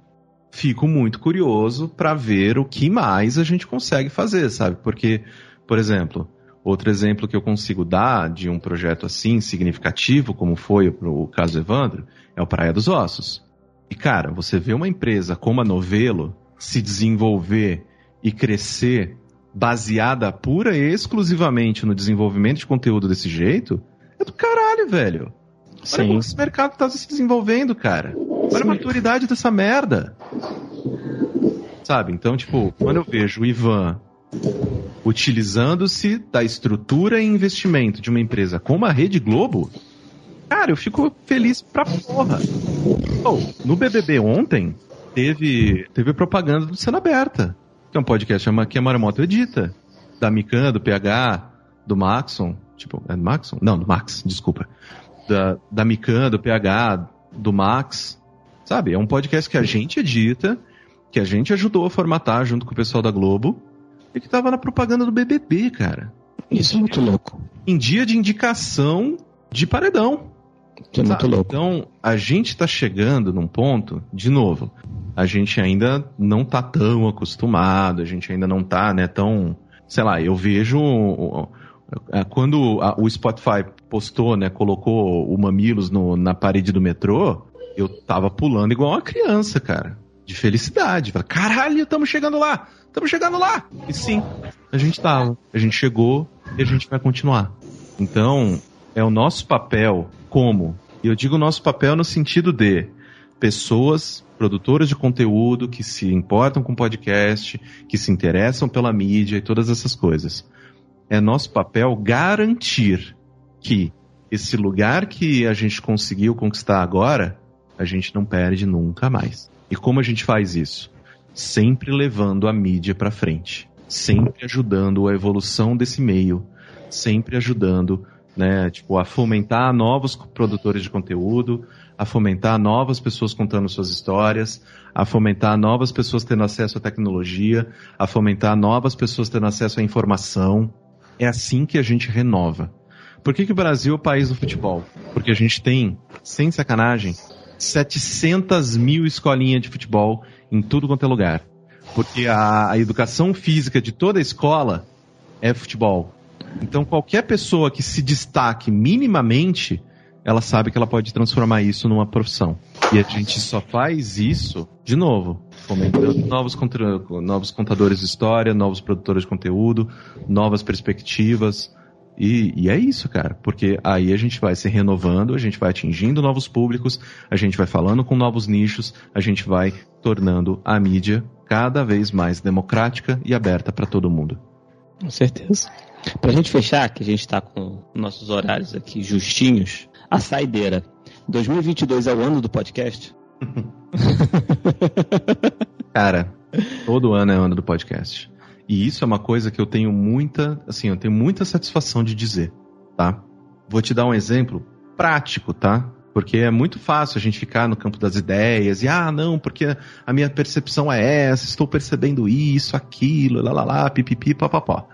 fico muito curioso para ver o que mais a gente consegue fazer, sabe? Porque, por exemplo, outro exemplo que eu consigo dar de um projeto assim significativo, como foi o caso Evandro, é o Praia dos Ossos. E cara, você vê uma empresa como a Novelo se desenvolver e crescer baseada pura e exclusivamente no desenvolvimento de conteúdo desse jeito, é do caralho, velho. Olha Sim. como esse mercado tá se desenvolvendo, cara. Olha a maturidade dessa merda. Sabe? Então, tipo, quando eu vejo o Ivan utilizando-se da estrutura e investimento de uma empresa como a Rede Globo, cara, eu fico feliz pra porra. Oh, no BBB ontem, teve, teve propaganda do Cena Aberta, que é um podcast chama- que a Maremoto edita. Da Mikan, do PH, do Maxon. Tipo, é do Maxon? Não, do Max, desculpa. Da, da Mikan, do PH, do Max. Sabe? É um podcast que a gente edita, que a gente ajudou a formatar junto com o pessoal da Globo, e que tava na propaganda do BBB, cara. Isso é muito louco. Em dia de indicação de paredão. Isso é muito louco. Então, a gente tá chegando num ponto, de novo, a gente ainda não tá tão acostumado, a gente ainda não tá, né, tão. Sei lá, eu vejo. Quando a- o Spotify postou, né, colocou o Mamilos no, na parede do metrô, eu tava pulando igual uma criança, cara. De felicidade. Falei, caralho, estamos chegando lá! Estamos chegando lá! E sim, a gente tava. A gente chegou e a gente vai continuar. Então, é o nosso papel como? E eu digo nosso papel no sentido de pessoas, produtoras de conteúdo que se importam com podcast, que se interessam pela mídia e todas essas coisas. É nosso papel garantir que esse lugar que a gente conseguiu conquistar agora, a gente não perde nunca mais. E como a gente faz isso? Sempre levando a mídia para frente, sempre ajudando a evolução desse meio, sempre ajudando, né, tipo, a fomentar novos produtores de conteúdo, a fomentar novas pessoas contando suas histórias, a fomentar novas pessoas tendo acesso à tecnologia, a fomentar novas pessoas tendo acesso à informação. É assim que a gente renova. Por que, que o Brasil é o país do futebol? Porque a gente tem, sem sacanagem, 700 mil escolinhas de futebol em tudo quanto é lugar. Porque a, a educação física de toda a escola é futebol. Então qualquer pessoa que se destaque minimamente ela sabe que ela pode transformar isso numa profissão. E a gente só faz isso, de novo, fomentando novos, novos contadores de história, novos produtores de conteúdo, novas perspectivas. E, e, é isso, cara, porque aí a gente vai se renovando, a gente vai atingindo novos públicos, a gente vai falando com novos nichos, a gente vai tornando a mídia cada vez mais democrática e aberta para todo mundo. Com certeza. Pra gente fechar, que a gente tá com nossos horários aqui justinhos, a saideira. 2022 é o ano do podcast? Cara, todo ano é o ano do podcast. E isso é uma coisa que eu tenho muita, assim, eu tenho muita satisfação de dizer, tá? Vou te dar um exemplo prático, tá? Porque é muito fácil a gente ficar no campo das ideias e, ah, não, porque a minha percepção é essa, estou percebendo isso, aquilo, lá, lá, lá, pipipi, papapó.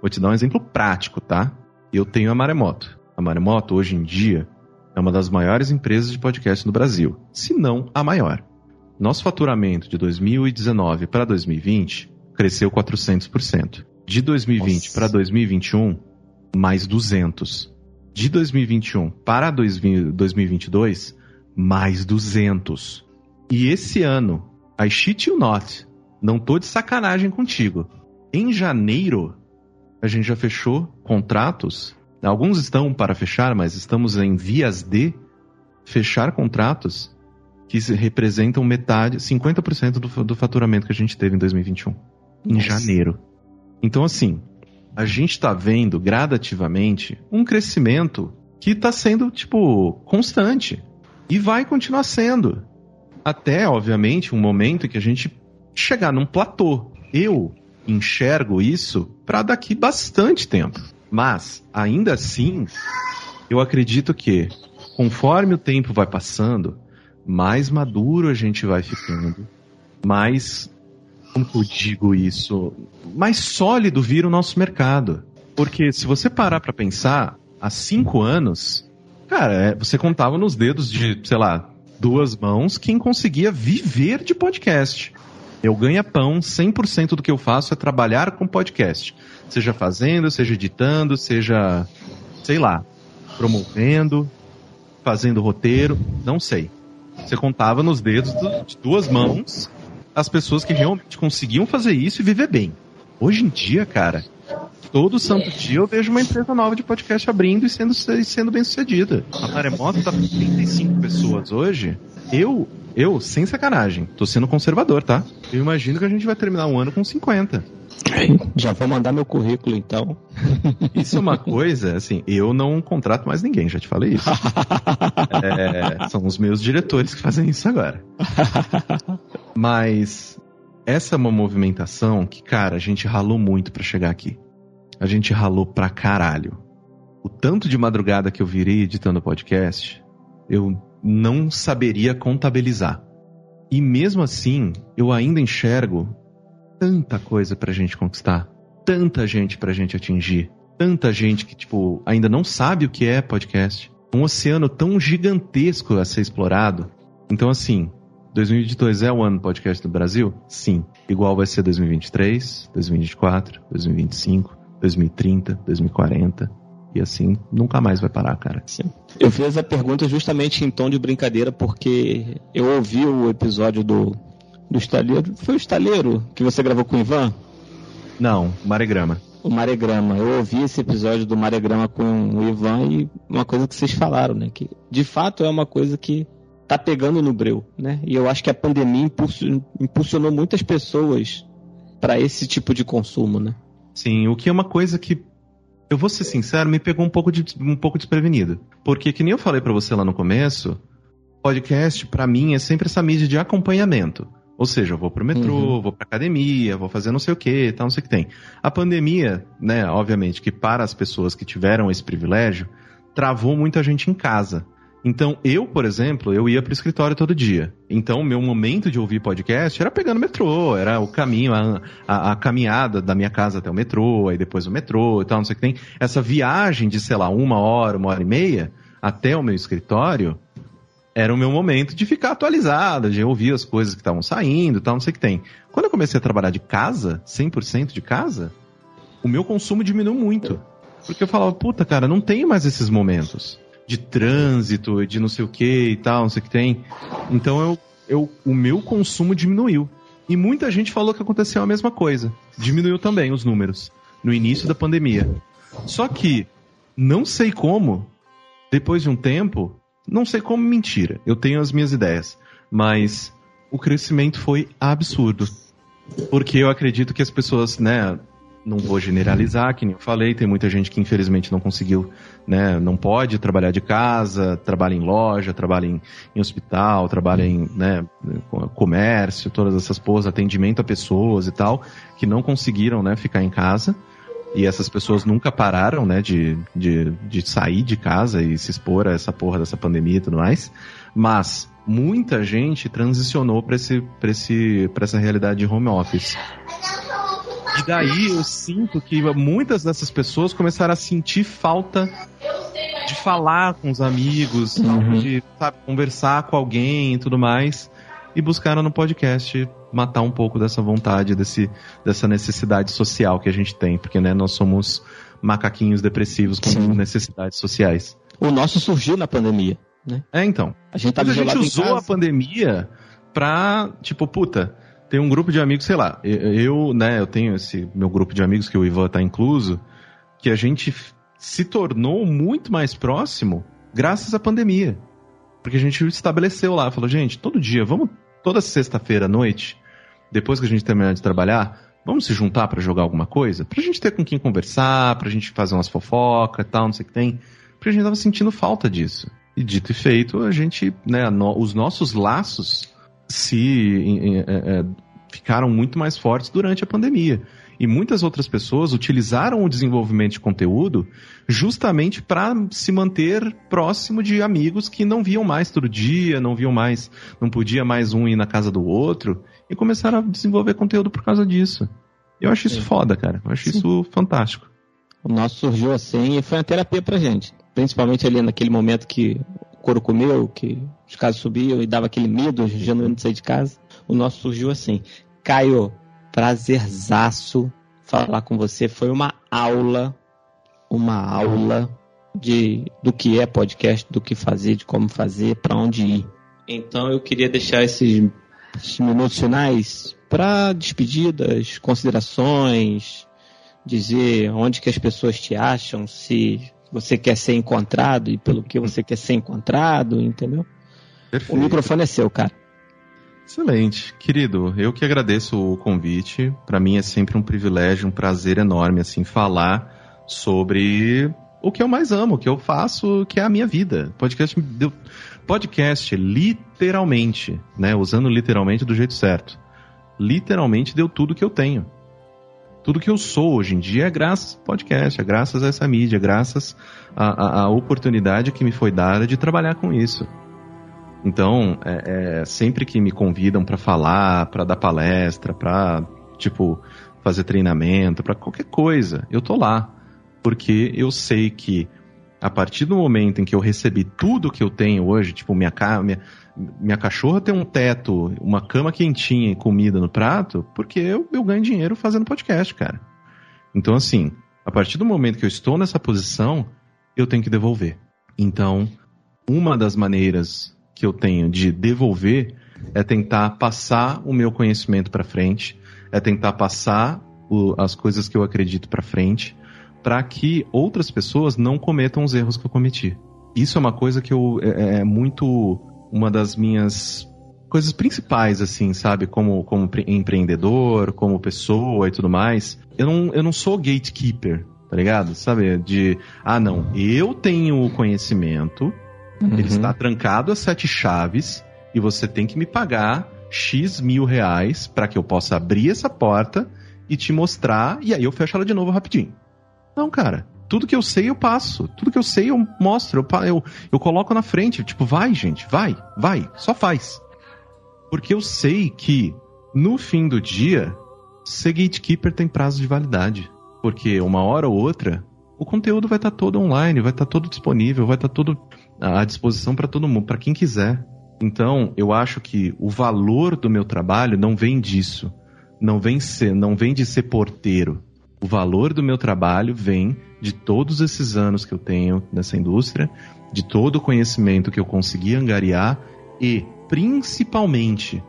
Vou te dar um exemplo prático, tá? Eu tenho a Maremoto. A Maremoto, hoje em dia, é uma das maiores empresas de podcast no Brasil, se não a maior. Nosso faturamento de 2019 para 2020 cresceu 400%. De 2020 para 2021, mais 200. De 2021 para 2022, mais 200. E esse ano, I shit you not, não tô de sacanagem contigo. Em janeiro, a gente já fechou contratos Alguns estão para fechar, mas estamos em vias de fechar contratos que representam metade, 50% do, do faturamento que a gente teve em 2021. Em janeiro. Então, assim, a gente está vendo gradativamente um crescimento que está sendo, tipo, constante. E vai continuar sendo. Até, obviamente, um momento em que a gente chegar num platô. Eu enxergo isso para daqui bastante tempo. Mas, ainda assim, eu acredito que, conforme o tempo vai passando, mais maduro a gente vai ficando, mais, como eu digo isso, mais sólido vira o nosso mercado. Porque se você parar para pensar, há cinco anos, cara, é, você contava nos dedos de, sei lá, duas mãos quem conseguia viver de podcast. Eu ganho pão, 100% do que eu faço é trabalhar com podcast. Seja fazendo, seja editando, seja, sei lá, promovendo, fazendo roteiro, não sei. Você contava nos dedos de duas mãos as pessoas que realmente conseguiam fazer isso e viver bem. Hoje em dia, cara, todo santo dia eu vejo uma empresa nova de podcast abrindo e sendo, sendo bem sucedida. A Maremoto tá com 35 pessoas hoje. Eu, eu, sem sacanagem, tô sendo conservador, tá? Eu imagino que a gente vai terminar um ano com 50. Já vou mandar meu currículo então. Isso é uma coisa, assim, eu não contrato mais ninguém, já te falei isso. É, são os meus diretores que fazem isso agora. Mas essa é uma movimentação que, cara, a gente ralou muito para chegar aqui. A gente ralou pra caralho. O tanto de madrugada que eu virei editando podcast, eu não saberia contabilizar. E mesmo assim, eu ainda enxergo tanta coisa pra gente conquistar, tanta gente pra gente atingir, tanta gente que, tipo, ainda não sabe o que é podcast. Um oceano tão gigantesco a ser explorado. Então, assim, 2022 é o ano do podcast do Brasil? Sim. Igual vai ser 2023, 2024, 2025, 2030, 2040. E assim nunca mais vai parar, cara. Sim. Eu fiz a pergunta justamente em tom de brincadeira, porque eu ouvi o episódio do, do estaleiro. Foi o estaleiro que você gravou com o Ivan? Não, Maregrama. O Maregrama. Eu ouvi esse episódio do Maregrama com o Ivan e uma coisa que vocês falaram, né? Que de fato é uma coisa que tá pegando no breu, né? E eu acho que a pandemia impulsionou muitas pessoas para esse tipo de consumo, né? Sim, o que é uma coisa que eu vou ser sincero, me pegou um pouco, de, um pouco desprevenido. Porque, que nem eu falei para você lá no começo, podcast, para mim, é sempre essa mídia de acompanhamento. Ou seja, eu vou pro metrô, uhum. vou pra academia, vou fazer não sei o que, tal, não sei o que tem. A pandemia, né, obviamente, que para as pessoas que tiveram esse privilégio, travou muita gente em casa. Então, eu, por exemplo, eu ia pro escritório todo dia. Então, meu momento de ouvir podcast era pegando metrô, era o caminho, a, a, a, caminhada da minha casa até o metrô, aí depois o metrô e tal, não sei o que tem. Essa viagem de, sei lá, uma hora, uma hora e meia até o meu escritório era o meu momento de ficar atualizado, de ouvir as coisas que estavam saindo e tal, não sei o que tem. Quando eu comecei a trabalhar de casa, 100% de casa, o meu consumo diminuiu muito. Porque eu falava, puta, cara, não tenho mais esses momentos de trânsito, de não sei o que e tal, não sei o que tem. Então eu, eu, o meu consumo diminuiu. E muita gente falou que aconteceu a mesma coisa. Diminuiu também os números no início da pandemia. Só que, não sei como, depois de um tempo, não sei como mentira, eu tenho as minhas ideias, mas o crescimento foi absurdo. Porque eu acredito que as pessoas, né, não vou generalizar, que nem eu falei, tem muita gente que infelizmente não conseguiu, né, não pode trabalhar de casa, trabalha em loja, trabalha em, em hospital, trabalha em, né, comércio, todas essas porras, atendimento a pessoas e tal, que não conseguiram, né, ficar em casa. E essas pessoas nunca pararam, né, de, de, de sair de casa e se expor a essa porra dessa pandemia e tudo mais. Mas muita gente transicionou para esse, esse, essa realidade de home office. E daí eu sinto que muitas dessas pessoas começaram a sentir falta de falar com os amigos, uhum. de sabe, conversar com alguém e tudo mais. E buscaram no podcast matar um pouco dessa vontade, desse, dessa necessidade social que a gente tem, porque né, nós somos macaquinhos depressivos com Sim. necessidades sociais. O nosso surgiu na pandemia, né? É, então. A gente, tá a gente usou a pandemia pra, tipo, puta, tem um grupo de amigos, sei lá, eu, né, eu tenho esse meu grupo de amigos que o Ivan tá incluso, que a gente se tornou muito mais próximo graças à pandemia. Porque a gente estabeleceu lá, falou, gente, todo dia, vamos, toda sexta-feira à noite, depois que a gente terminar de trabalhar, vamos se juntar para jogar alguma coisa? Pra gente ter com quem conversar, pra gente fazer umas fofocas e tal, não sei o que tem. Porque a gente tava sentindo falta disso. E dito e feito, a gente, né, no, os nossos laços se é, é, ficaram muito mais fortes durante a pandemia. E muitas outras pessoas utilizaram o desenvolvimento de conteúdo justamente para se manter próximo de amigos que não viam mais todo dia, não viam mais, não podia mais um ir na casa do outro, e começaram a desenvolver conteúdo por causa disso. Eu acho isso Sim. foda, cara. Eu acho Sim. isso fantástico. O nosso surgiu assim e foi uma terapia pra gente. Principalmente ali naquele momento que couro comeu, que os casos subiam e dava aquele medo genuíno de sair de casa. O nosso surgiu assim. Caio, prazerzaço falar com você. Foi uma aula, uma aula de do que é podcast, do que fazer, de como fazer, para onde ir. Então eu queria deixar esses, esses minutos finais para despedidas, considerações, dizer onde que as pessoas te acham, se você quer ser encontrado e pelo que você quer ser encontrado, entendeu? Perfeito. O microfone é seu, cara. Excelente. Querido, eu que agradeço o convite. Para mim é sempre um privilégio, um prazer enorme assim falar sobre o que eu mais amo, o que eu faço, que é a minha vida. Podcast deu podcast literalmente, né, usando literalmente do jeito certo. Literalmente deu tudo que eu tenho tudo que eu sou hoje em dia é graças ao podcast, é graças a essa mídia, é graças à, oportunidade que me foi dada de trabalhar com isso. Então, é, é, sempre que me convidam para falar, para dar palestra, para tipo fazer treinamento, para qualquer coisa, eu tô lá, porque eu sei que a partir do momento em que eu recebi tudo que eu tenho hoje, tipo minha, minha, minha cachorra tem um teto, uma cama quentinha e comida no prato, porque eu, eu ganho dinheiro fazendo podcast, cara. Então, assim, a partir do momento que eu estou nessa posição, eu tenho que devolver. Então, uma das maneiras que eu tenho de devolver é tentar passar o meu conhecimento para frente, é tentar passar o, as coisas que eu acredito para frente, para que outras pessoas não cometam os erros que eu cometi. Isso é uma coisa que eu é, é muito uma das minhas coisas principais, assim, sabe? Como, como empreendedor, como pessoa e tudo mais. Eu não, eu não sou gatekeeper, tá ligado? Sabe? De, ah, não, eu tenho o conhecimento, uhum. ele está trancado a sete chaves e você tem que me pagar X mil reais para que eu possa abrir essa porta e te mostrar, e aí eu fecho ela de novo rapidinho. Não, cara. Tudo que eu sei eu passo. Tudo que eu sei eu mostro. Eu, eu, eu coloco na frente. Tipo, vai, gente, vai, vai. Só faz. Porque eu sei que, no fim do dia, ser gatekeeper tem prazo de validade. Porque uma hora ou outra, o conteúdo vai estar tá todo online, vai estar tá todo disponível, vai estar tá todo à disposição para todo mundo, para quem quiser. Então, eu acho que o valor do meu trabalho não vem disso. Não vem ser, não vem de ser porteiro. O valor do meu trabalho vem de todos esses anos que eu tenho nessa indústria, de todo o conhecimento que eu consegui angariar e, principalmente,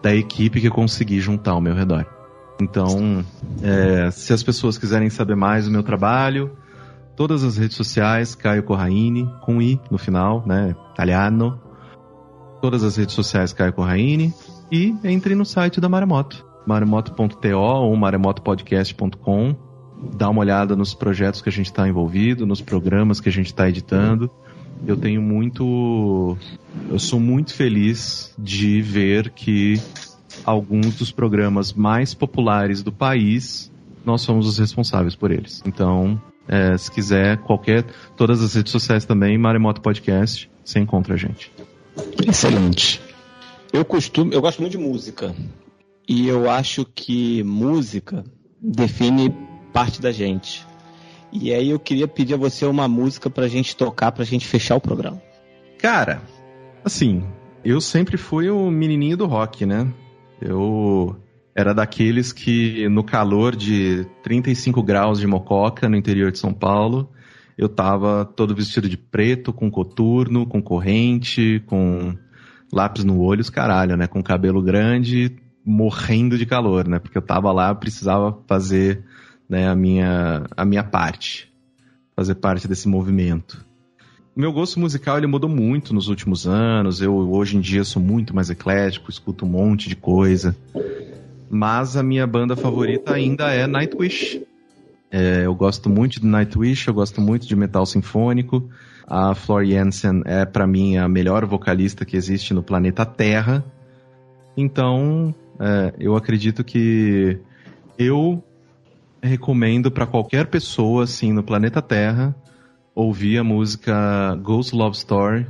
da equipe que eu consegui juntar ao meu redor. Então, é, se as pessoas quiserem saber mais do meu trabalho, todas as redes sociais, Caio Corraine, com I no final, né? Italiano. Todas as redes sociais, Caio Corraine. E entre no site da Maremoto, maremoto.to ou maremotopodcast.com. Dá uma olhada nos projetos que a gente está envolvido, nos programas que a gente está editando. Eu tenho muito. Eu sou muito feliz de ver que alguns dos programas mais populares do país, nós somos os responsáveis por eles. Então, é, se quiser, qualquer. Todas as redes sociais também, Maremoto Podcast, você encontra a gente. Excelente. Eu costumo. Eu gosto muito de música. E eu acho que música define parte da gente. E aí eu queria pedir a você uma música pra gente tocar, pra gente fechar o programa. Cara, assim, eu sempre fui o menininho do rock, né? Eu era daqueles que no calor de 35 graus de mococa no interior de São Paulo, eu tava todo vestido de preto, com coturno, com corrente, com lápis no olho, os caralho, né? Com cabelo grande, morrendo de calor, né? Porque eu tava lá, precisava fazer né, a, minha, a minha parte, fazer parte desse movimento. Meu gosto musical ele mudou muito nos últimos anos. Eu hoje em dia sou muito mais eclético, escuto um monte de coisa. Mas a minha banda favorita ainda é Nightwish. É, eu gosto muito de Nightwish, eu gosto muito de metal sinfônico. A Flor Jensen é para mim a melhor vocalista que existe no planeta Terra. Então, é, eu acredito que eu recomendo para qualquer pessoa assim no planeta Terra ouvir a música Ghost Love Story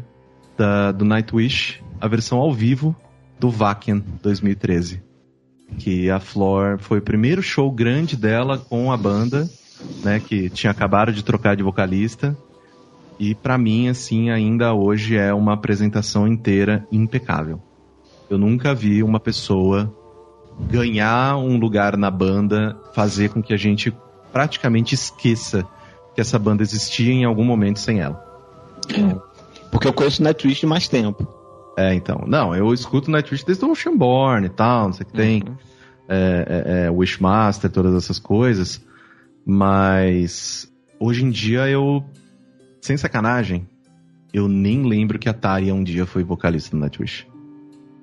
da, do Nightwish, a versão ao vivo do Wacken 2013. Que a Flor foi o primeiro show grande dela com a banda, né, que tinha acabado de trocar de vocalista. E para mim, assim, ainda hoje é uma apresentação inteira impecável. Eu nunca vi uma pessoa ganhar um lugar na banda, fazer com que a gente praticamente esqueça que essa banda existia em algum momento sem ela. É, porque eu conheço Nightwish de mais tempo. É, então. Não, eu escuto Nightwish desde o Oceanborn e tal, não sei o que tem. Uhum. É, é, é, Wishmaster, todas essas coisas. Mas hoje em dia eu, sem sacanagem, eu nem lembro que a Taria um dia foi vocalista do Nightwish.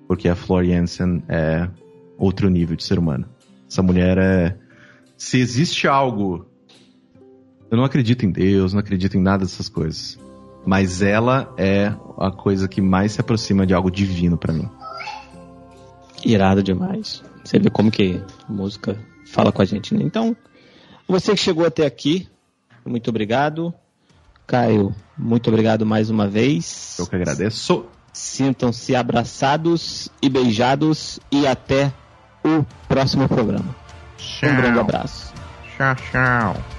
Porque a Flor Jensen é outro nível de ser humano. Essa mulher é. Se existe algo. Eu não acredito em Deus, não acredito em nada dessas coisas. Mas ela é a coisa que mais se aproxima de algo divino para mim. Irado demais. Você vê como que a música fala com a gente, né? Então, você que chegou até aqui, muito obrigado. Caio, muito obrigado mais uma vez. Eu que agradeço. Sintam-se abraçados e beijados e até o próximo programa. Tchau. Um grande abraço. Tchau, tchau.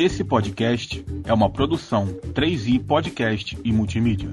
Esse podcast é uma produção 3i Podcast e Multimídia.